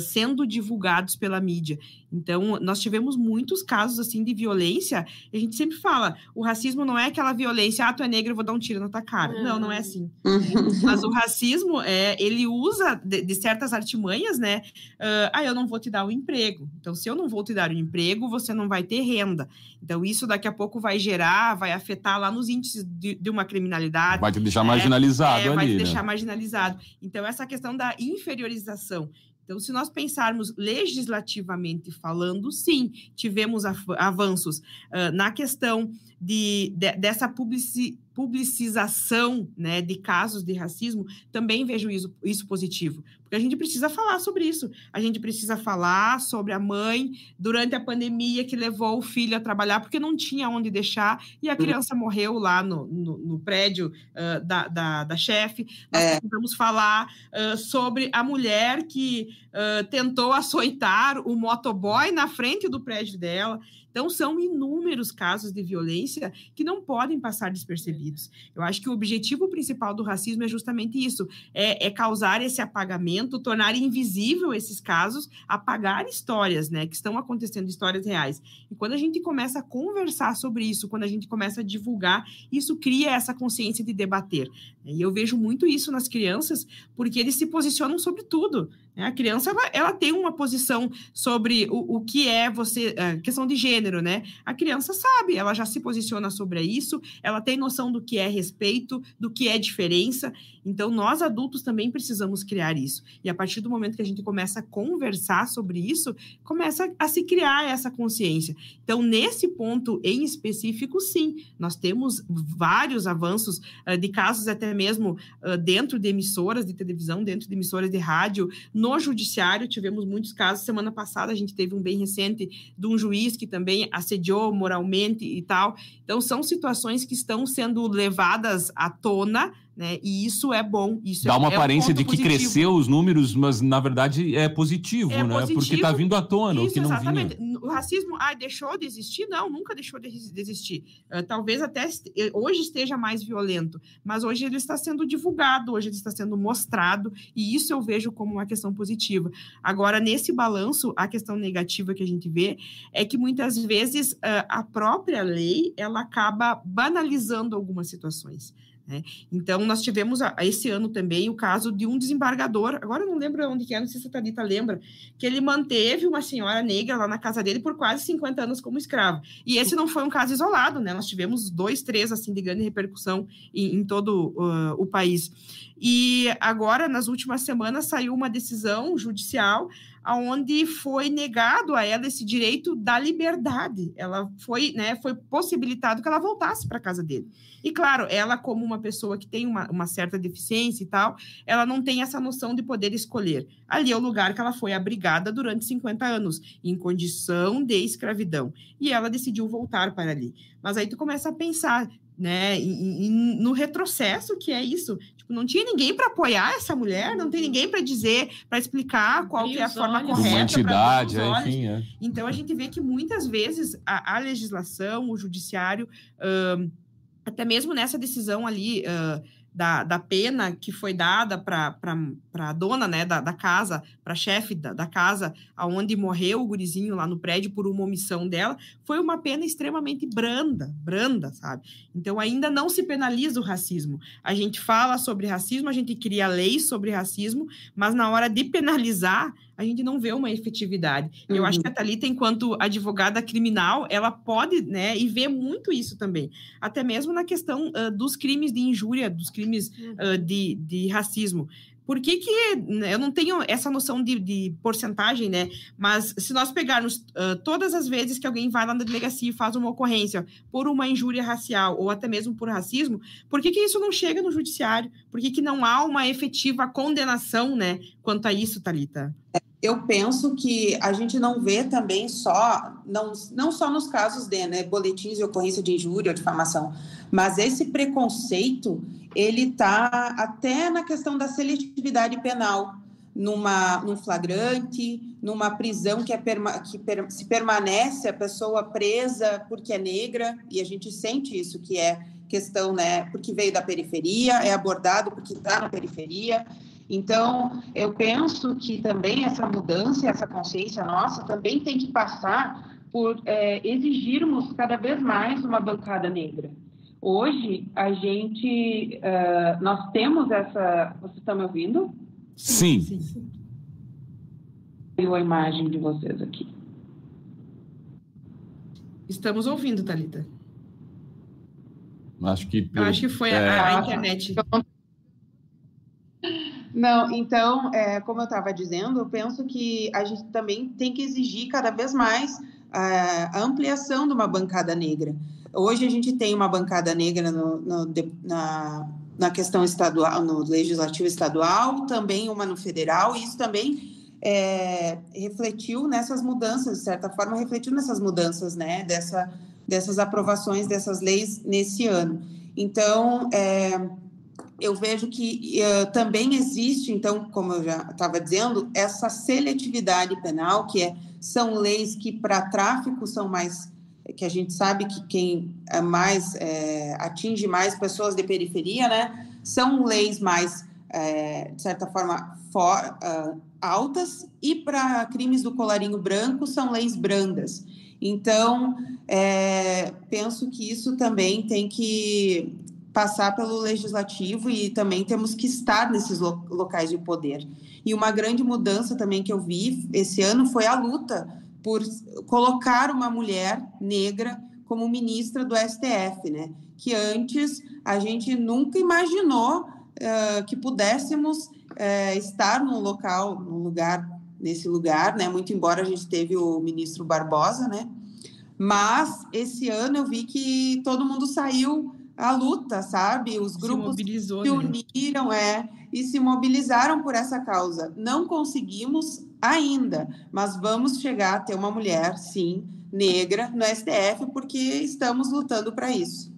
sendo divulgados pela mídia. Então, nós tivemos muitos casos assim de violência. a gente sempre fala: o racismo não é aquela violência, ah, tu é negro, eu vou dar um tiro na tua cara. Não, não é assim. Uhum. Mas o racismo, é, ele usa de, de certas artimanhas, né? Uh, ah, eu não vou te dar o um emprego. Então, se eu não vou te dar o um emprego, você não vai ter renda. Então, isso daqui a pouco vai gerar, vai afetar lá nos índices de, de uma criminalidade. Vai te deixar é, marginalizado é, ali. Vai te deixar né? marginalizado. Então, essa questão da inferiorização Então, se nós pensarmos legislativamente falando, sim, tivemos avanços uh, na questão de, de dessa publici, publicização né, de casos de racismo, também vejo isso, isso positivo. Porque a gente precisa falar sobre isso. A gente precisa falar sobre a mãe durante a pandemia que levou o filho a trabalhar porque não tinha onde deixar e a criança morreu lá no, no, no prédio uh, da, da, da chefe. Nós é. precisamos falar uh, sobre a mulher que uh, tentou açoitar o motoboy na frente do prédio dela. Então, são inúmeros casos de violência que não podem passar despercebidos. Eu acho que o objetivo principal do racismo é justamente isso: é, é causar esse apagamento, tornar invisível esses casos, apagar histórias, né, que estão acontecendo, histórias reais. E quando a gente começa a conversar sobre isso, quando a gente começa a divulgar, isso cria essa consciência de debater. E eu vejo muito isso nas crianças, porque eles se posicionam sobre tudo. Né? A criança ela, ela, tem uma posição sobre o, o que é você, a questão de gênero, né? A criança sabe, ela já se posiciona sobre isso, ela tem noção do que é respeito, do que é diferença. Então, nós adultos também precisamos criar isso. E a partir do momento que a gente começa a conversar sobre isso, começa a se criar essa consciência. Então, nesse ponto em específico, sim, nós temos vários avanços uh, de casos até mesmo uh, dentro de emissoras de televisão, dentro de emissoras de rádio, no judiciário, tivemos muitos casos. Semana passada, a gente teve um bem recente de um juiz que também assediou moralmente e tal. Então, são situações que estão sendo levadas à tona né? E isso é bom. Isso Dá é, uma é aparência um de que positivo. cresceu os números, mas na verdade é positivo, é né? Positivo. Porque está vindo à tona isso, o que não exatamente. vinha. O racismo ah, deixou de existir? Não, nunca deixou de existir. Uh, talvez até eh, hoje esteja mais violento, mas hoje ele está sendo divulgado, hoje ele está sendo mostrado, e isso eu vejo como uma questão positiva. Agora, nesse balanço, a questão negativa que a gente vê é que muitas vezes uh, a própria lei ela acaba banalizando algumas situações. Né? Então, nós tivemos a, a esse ano também o caso de um desembargador, agora não lembro onde que é, não sei se a Thalita lembra, que ele manteve uma senhora negra lá na casa dele por quase 50 anos como escrava. E esse não foi um caso isolado, né? Nós tivemos dois, três, assim, de grande repercussão em, em todo uh, o país. E agora, nas últimas semanas, saiu uma decisão judicial aonde foi negado a ela esse direito da liberdade. Ela foi, né, foi possibilitado que ela voltasse para casa dele. E claro, ela como uma pessoa que tem uma, uma certa deficiência e tal, ela não tem essa noção de poder escolher. Ali é o lugar que ela foi abrigada durante 50 anos, em condição de escravidão. E ela decidiu voltar para ali. Mas aí tu começa a pensar, né, e, e, no retrocesso que é isso. Tipo, não tinha ninguém para apoiar essa mulher, não tem ninguém para dizer, para explicar qual que é a forma olhos. correta. Uma entidade, é, enfim, é. Então a gente vê que muitas vezes a, a legislação, o judiciário, uh, até mesmo nessa decisão ali. Uh, da, da pena que foi dada para a dona né, da, da casa, para a chefe da, da casa, aonde morreu o gurizinho lá no prédio por uma omissão dela, foi uma pena extremamente branda, branda, sabe? Então ainda não se penaliza o racismo. A gente fala sobre racismo, a gente cria leis sobre racismo, mas na hora de penalizar, a gente não vê uma efetividade. Uhum. Eu acho que a Thalita, enquanto advogada criminal, ela pode, né, e vê muito isso também. Até mesmo na questão uh, dos crimes de injúria, dos crimes uh, de, de racismo. Por que, que né, eu não tenho essa noção de, de porcentagem, né? Mas se nós pegarmos uh, todas as vezes que alguém vai lá na delegacia e faz uma ocorrência por uma injúria racial ou até mesmo por racismo, por que, que isso não chega no judiciário? Por que, que não há uma efetiva condenação, né? Quanto a isso, Thalita? É, eu penso que a gente não vê também só, não, não só nos casos de né, boletins de ocorrência de injúria ou difamação, mas esse preconceito, ele está até na questão da seletividade penal, numa, num flagrante, numa prisão que, é perma, que per, se permanece a pessoa presa porque é negra, e a gente sente isso, que é questão, né, porque veio da periferia, é abordado porque está na periferia, então, eu penso que também essa mudança, essa consciência nossa, também tem que passar por é, exigirmos cada vez mais uma bancada negra. Hoje, a gente, uh, nós temos essa. Vocês estão me ouvindo? Sim. Sim. a imagem de vocês aqui. Estamos ouvindo, Talita. Acho que. Eu acho que foi é... a, a internet. Não, então, é, como eu estava dizendo, eu penso que a gente também tem que exigir cada vez mais é, a ampliação de uma bancada negra. Hoje a gente tem uma bancada negra no, no, na, na questão estadual, no legislativo estadual, também uma no federal, e isso também é, refletiu nessas mudanças, de certa forma, refletiu nessas mudanças, né, dessa, dessas aprovações dessas leis nesse ano. Então, é, eu vejo que uh, também existe, então, como eu já estava dizendo, essa seletividade penal, que é, são leis que para tráfico são mais, que a gente sabe que quem é mais é, atinge mais pessoas de periferia, né? São leis mais, é, de certa forma, for, uh, altas, e para crimes do colarinho branco são leis brandas. Então, é, penso que isso também tem que passar pelo legislativo e também temos que estar nesses locais de poder. E uma grande mudança também que eu vi esse ano foi a luta por colocar uma mulher negra como ministra do STF, né? Que antes a gente nunca imaginou uh, que pudéssemos uh, estar num local, num lugar, nesse lugar, né? Muito embora a gente teve o ministro Barbosa, né? Mas esse ano eu vi que todo mundo saiu a luta, sabe? Os grupos se, se né? uniram né? é, e se mobilizaram por essa causa. Não conseguimos ainda, mas vamos chegar a ter uma mulher, sim, negra no STF, porque estamos lutando para isso.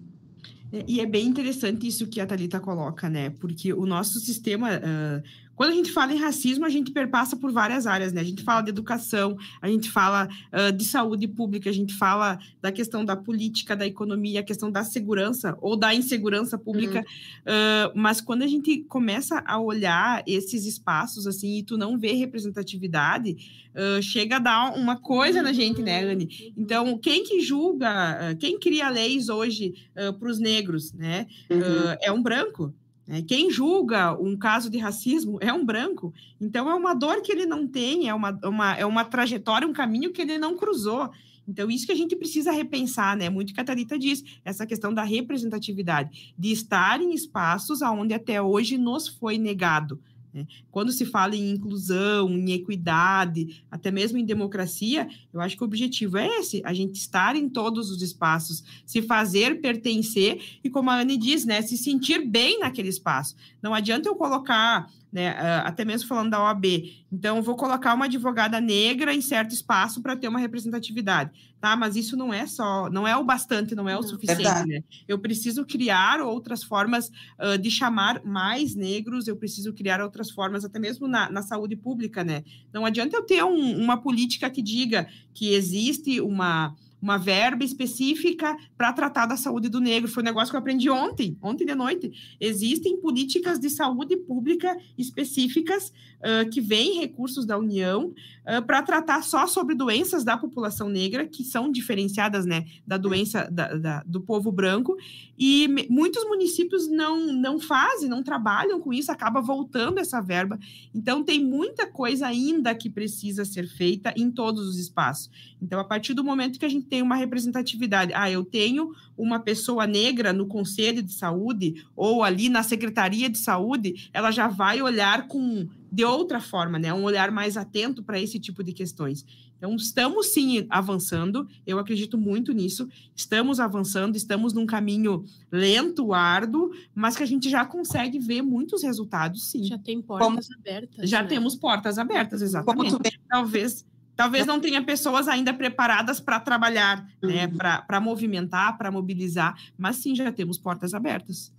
E é bem interessante isso que a Thalita coloca, né? Porque o nosso sistema uh, quando a gente fala em racismo, a gente perpassa por várias áreas, né? A gente fala de educação, a gente fala uh, de saúde pública, a gente fala da questão da política, da economia, a questão da segurança ou da insegurança pública. Uhum. Uh, mas quando a gente começa a olhar esses espaços, assim, e tu não vê representatividade, uh, chega a dar uma coisa na gente, né, Anne? Então, quem que julga, quem cria leis hoje para os negros, né? Uhum. é um branco. Né? Quem julga um caso de racismo é um branco. Então, é uma dor que ele não tem, é uma, uma, é uma trajetória, um caminho que ele não cruzou. Então, isso que a gente precisa repensar, né? Muito que a Thalita diz, essa questão da representatividade, de estar em espaços onde até hoje nos foi negado. Né? Quando se fala em inclusão, em equidade, até mesmo em democracia, eu acho que o objetivo é esse: a gente estar em todos os espaços, se fazer pertencer e, como a Anne diz, né, se sentir bem naquele espaço. Não adianta eu colocar né, até mesmo falando da OAB. Então, vou colocar uma advogada negra em certo espaço para ter uma representatividade, tá? Mas isso não é só, não é o bastante, não é o suficiente, né? Eu preciso criar outras formas uh, de chamar mais negros, eu preciso criar outras formas, até mesmo na, na saúde pública, né? Não adianta eu ter um, uma política que diga que existe uma uma verba específica para tratar da saúde do negro. Foi um negócio que eu aprendi ontem, ontem de noite. Existem políticas de saúde pública específicas uh, que vêm recursos da União uh, para tratar só sobre doenças da população negra, que são diferenciadas né, da doença da, da, do povo branco. E muitos municípios não, não fazem, não trabalham com isso, acaba voltando essa verba. Então, tem muita coisa ainda que precisa ser feita em todos os espaços. Então, a partir do momento que a gente tem uma representatividade. Ah, eu tenho uma pessoa negra no conselho de saúde ou ali na secretaria de saúde, ela já vai olhar com de outra forma, né? Um olhar mais atento para esse tipo de questões. Então, estamos sim avançando, eu acredito muito nisso. Estamos avançando, estamos num caminho lento, árduo, mas que a gente já consegue ver muitos resultados, sim. Já tem portas Como... abertas. Já né? temos portas abertas, exatamente. Talvez Talvez não tenha pessoas ainda preparadas para trabalhar, né, uhum. para movimentar, para mobilizar, mas sim já temos portas abertas.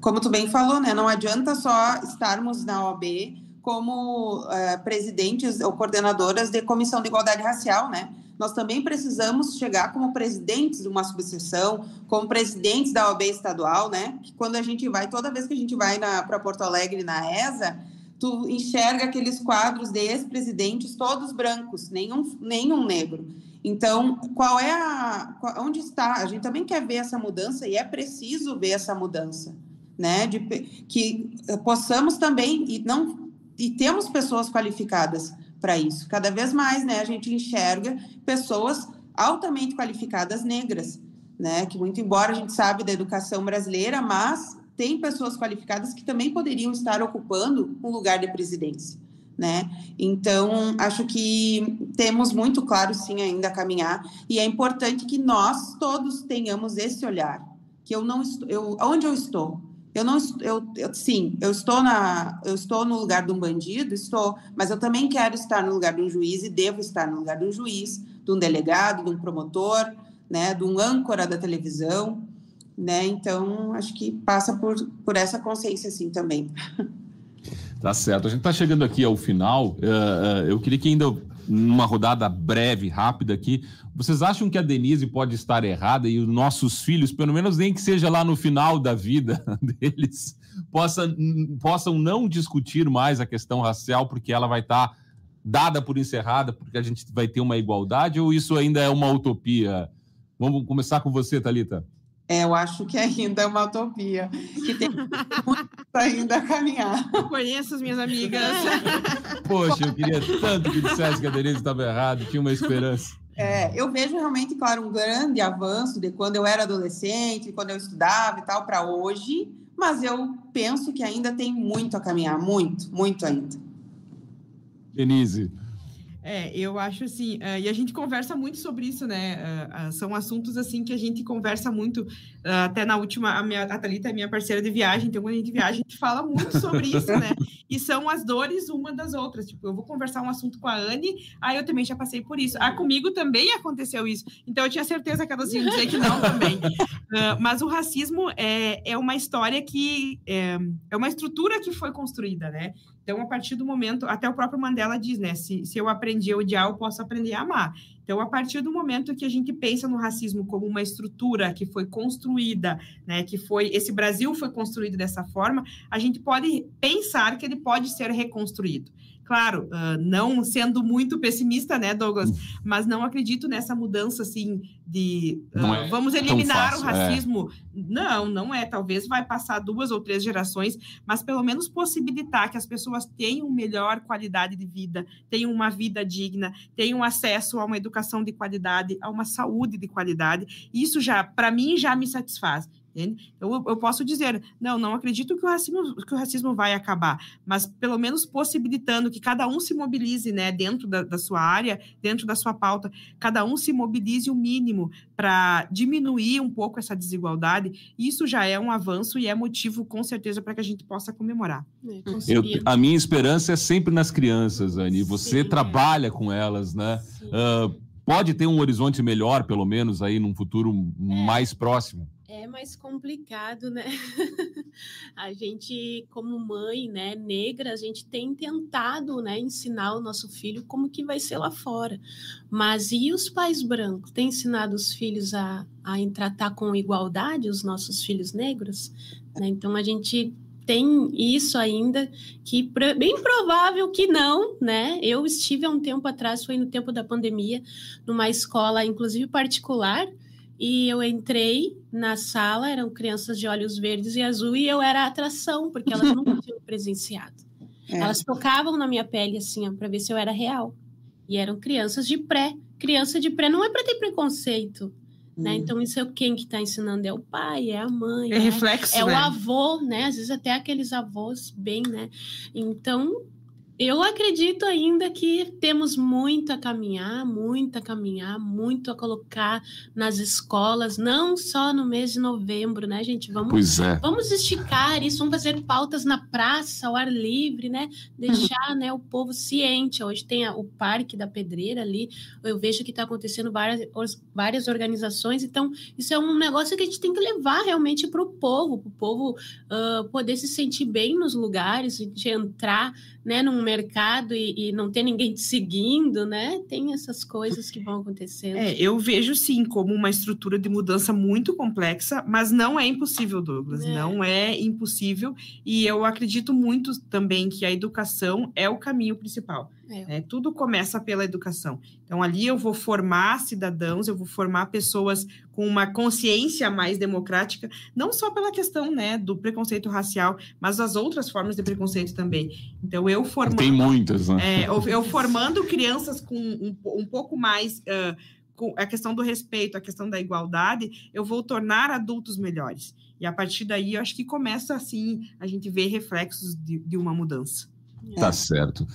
Como tu bem falou, né, não adianta só estarmos na OAB como uh, presidentes ou coordenadoras de comissão de igualdade racial, né? Nós também precisamos chegar como presidentes de uma subseção, como presidentes da OAB estadual, né? Que quando a gente vai, toda vez que a gente vai para Porto Alegre na ESA, tu enxerga aqueles quadros de ex-presidentes todos brancos, nenhum, nenhum negro. Então, qual é a. Onde está? A gente também quer ver essa mudança e é preciso ver essa mudança, né? De, que possamos também, e não e temos pessoas qualificadas para isso. Cada vez mais, né, a gente enxerga pessoas altamente qualificadas negras, né? Que muito embora a gente sabe da educação brasileira, mas tem pessoas qualificadas que também poderiam estar ocupando um lugar de presidência, né? Então, acho que temos muito claro, sim, ainda a caminhar, e é importante que nós todos tenhamos esse olhar, que eu não estou, eu, onde eu estou? Eu não, eu, eu, sim, eu estou na, eu estou no lugar de um bandido, estou, mas eu também quero estar no lugar de um juiz e devo estar no lugar de um juiz, de um delegado, de um promotor, né, de um âncora da televisão, né? Então, acho que passa por, por essa consciência, assim, também. Tá certo. A gente está chegando aqui ao final. Uh, uh, eu queria que ainda, numa rodada breve, rápida aqui, vocês acham que a Denise pode estar errada e os nossos filhos, pelo menos nem que seja lá no final da vida deles, possa, possam não discutir mais a questão racial, porque ela vai estar tá dada por encerrada, porque a gente vai ter uma igualdade, ou isso ainda é uma utopia? Vamos começar com você, Talita. É, eu acho que ainda é uma utopia, que tem muito ainda a caminhar. Conheço as minhas amigas. Poxa, eu queria tanto que dissesse que a Denise estava errada, tinha uma esperança. É, eu vejo realmente, claro, um grande avanço de quando eu era adolescente, quando eu estudava e tal, para hoje, mas eu penso que ainda tem muito a caminhar, muito, muito ainda. Denise, é, eu acho assim, uh, e a gente conversa muito sobre isso, né? Uh, uh, são assuntos assim que a gente conversa muito, até na última, a, minha, a Thalita é minha parceira de viagem, então quando a gente viaja, a gente fala muito sobre isso, né? E são as dores uma das outras. Tipo, eu vou conversar um assunto com a Anne, aí eu também já passei por isso. Ah, comigo também aconteceu isso. Então eu tinha certeza que elas iam dizer que não também. mas o racismo é, é uma história que é, é uma estrutura que foi construída, né? Então, a partir do momento, até o próprio Mandela diz, né? Se, se eu aprendi a odiar, eu posso aprender a amar. Então, a partir do momento que a gente pensa no racismo como uma estrutura que foi construída, né? Que foi esse Brasil foi construído dessa forma, a gente pode pensar que ele pode ser reconstruído. Claro, uh, não sendo muito pessimista, né, Douglas? Hum. Mas não acredito nessa mudança assim de uh, é vamos eliminar fácil, o é. racismo. É. Não, não é. Talvez vai passar duas ou três gerações, mas pelo menos possibilitar que as pessoas tenham melhor qualidade de vida, tenham uma vida digna, tenham acesso a uma educação de qualidade, a uma saúde de qualidade. Isso já, para mim, já me satisfaz. Eu, eu posso dizer, não, não acredito que o, racismo, que o racismo vai acabar, mas pelo menos possibilitando que cada um se mobilize né, dentro da, da sua área, dentro da sua pauta, cada um se mobilize o mínimo para diminuir um pouco essa desigualdade, isso já é um avanço e é motivo, com certeza, para que a gente possa comemorar. É, eu, a minha esperança é sempre nas crianças, Anne. Você Sim, trabalha com elas, né? Uh, pode ter um horizonte melhor, pelo menos, aí num futuro é. mais próximo é mais complicado, né? a gente, como mãe, né, negra, a gente tem tentado, né, ensinar o nosso filho como que vai ser lá fora. Mas e os pais brancos? Têm ensinado os filhos a, a tratar com igualdade os nossos filhos negros? Né? Então a gente tem isso ainda, que bem provável que não, né? Eu estive há um tempo atrás, foi no tempo da pandemia, numa escola, inclusive particular, e eu entrei na sala, eram crianças de olhos verdes e azul, e eu era a atração, porque elas nunca tinham presenciado. É. Elas tocavam na minha pele assim, para ver se eu era real. E eram crianças de pré. Criança de pré não é para ter preconceito. Né? Hum. Então, isso é quem que está ensinando? É o pai, é a mãe. É né? reflexo. É né? o avô, né? Às vezes até aqueles avós bem, né? Então, eu acredito ainda que temos muito a caminhar, muito a caminhar, muito a colocar nas escolas, não só no mês de novembro, né, gente? Vamos, é. vamos esticar isso, vamos fazer pautas na praça, ao ar livre, né? Deixar né, o povo ciente. Hoje tem o Parque da Pedreira ali, eu vejo que está acontecendo várias, várias organizações, então isso é um negócio que a gente tem que levar realmente para o povo, para o povo uh, poder se sentir bem nos lugares, de entrar né, num mercado e, e, não ter ninguém te seguindo, né? Tem essas coisas que vão acontecendo. É, eu vejo sim como uma estrutura de mudança muito complexa, mas não é impossível, Douglas. É. Não é impossível. E eu acredito muito também que a educação é o caminho principal. É. É, tudo começa pela educação. Então, ali eu vou formar cidadãos, eu vou formar pessoas com uma consciência mais democrática, não só pela questão né, do preconceito racial, mas as outras formas de preconceito também. Então, eu formando. Tem muitas, né? É, eu, eu, formando crianças com um, um pouco mais. Uh, a questão do respeito, a questão da igualdade, eu vou tornar adultos melhores. E a partir daí, eu acho que começa assim a gente ver reflexos de, de uma mudança. Tá certo.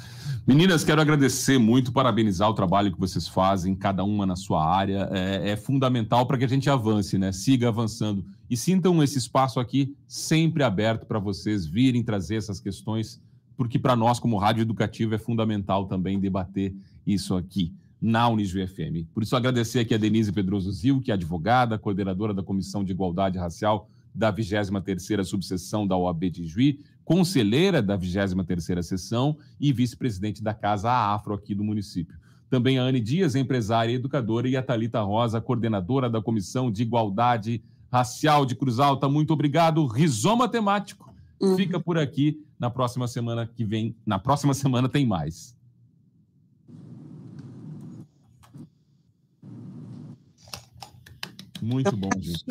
Meninas, quero agradecer muito, parabenizar o trabalho que vocês fazem, cada uma na sua área. É, é fundamental para que a gente avance, né? Siga avançando. E sintam esse espaço aqui sempre aberto para vocês virem trazer essas questões, porque para nós, como rádio educativa, é fundamental também debater isso aqui na Unijuí FM. Por isso, agradecer aqui a Denise Pedroso Zil, que é advogada, coordenadora da Comissão de Igualdade Racial da 23ª Subseção da OAB de Juí, conselheira da 23ª Seção e vice-presidente da Casa Afro aqui do município. Também a Anne Dias, empresária e educadora, e a Talita Rosa, coordenadora da Comissão de Igualdade Racial de Cruz Alta. Muito obrigado. Rizoma temático. Uhum. Fica por aqui. Na próxima semana que vem, na próxima semana tem mais. Muito bom, gente.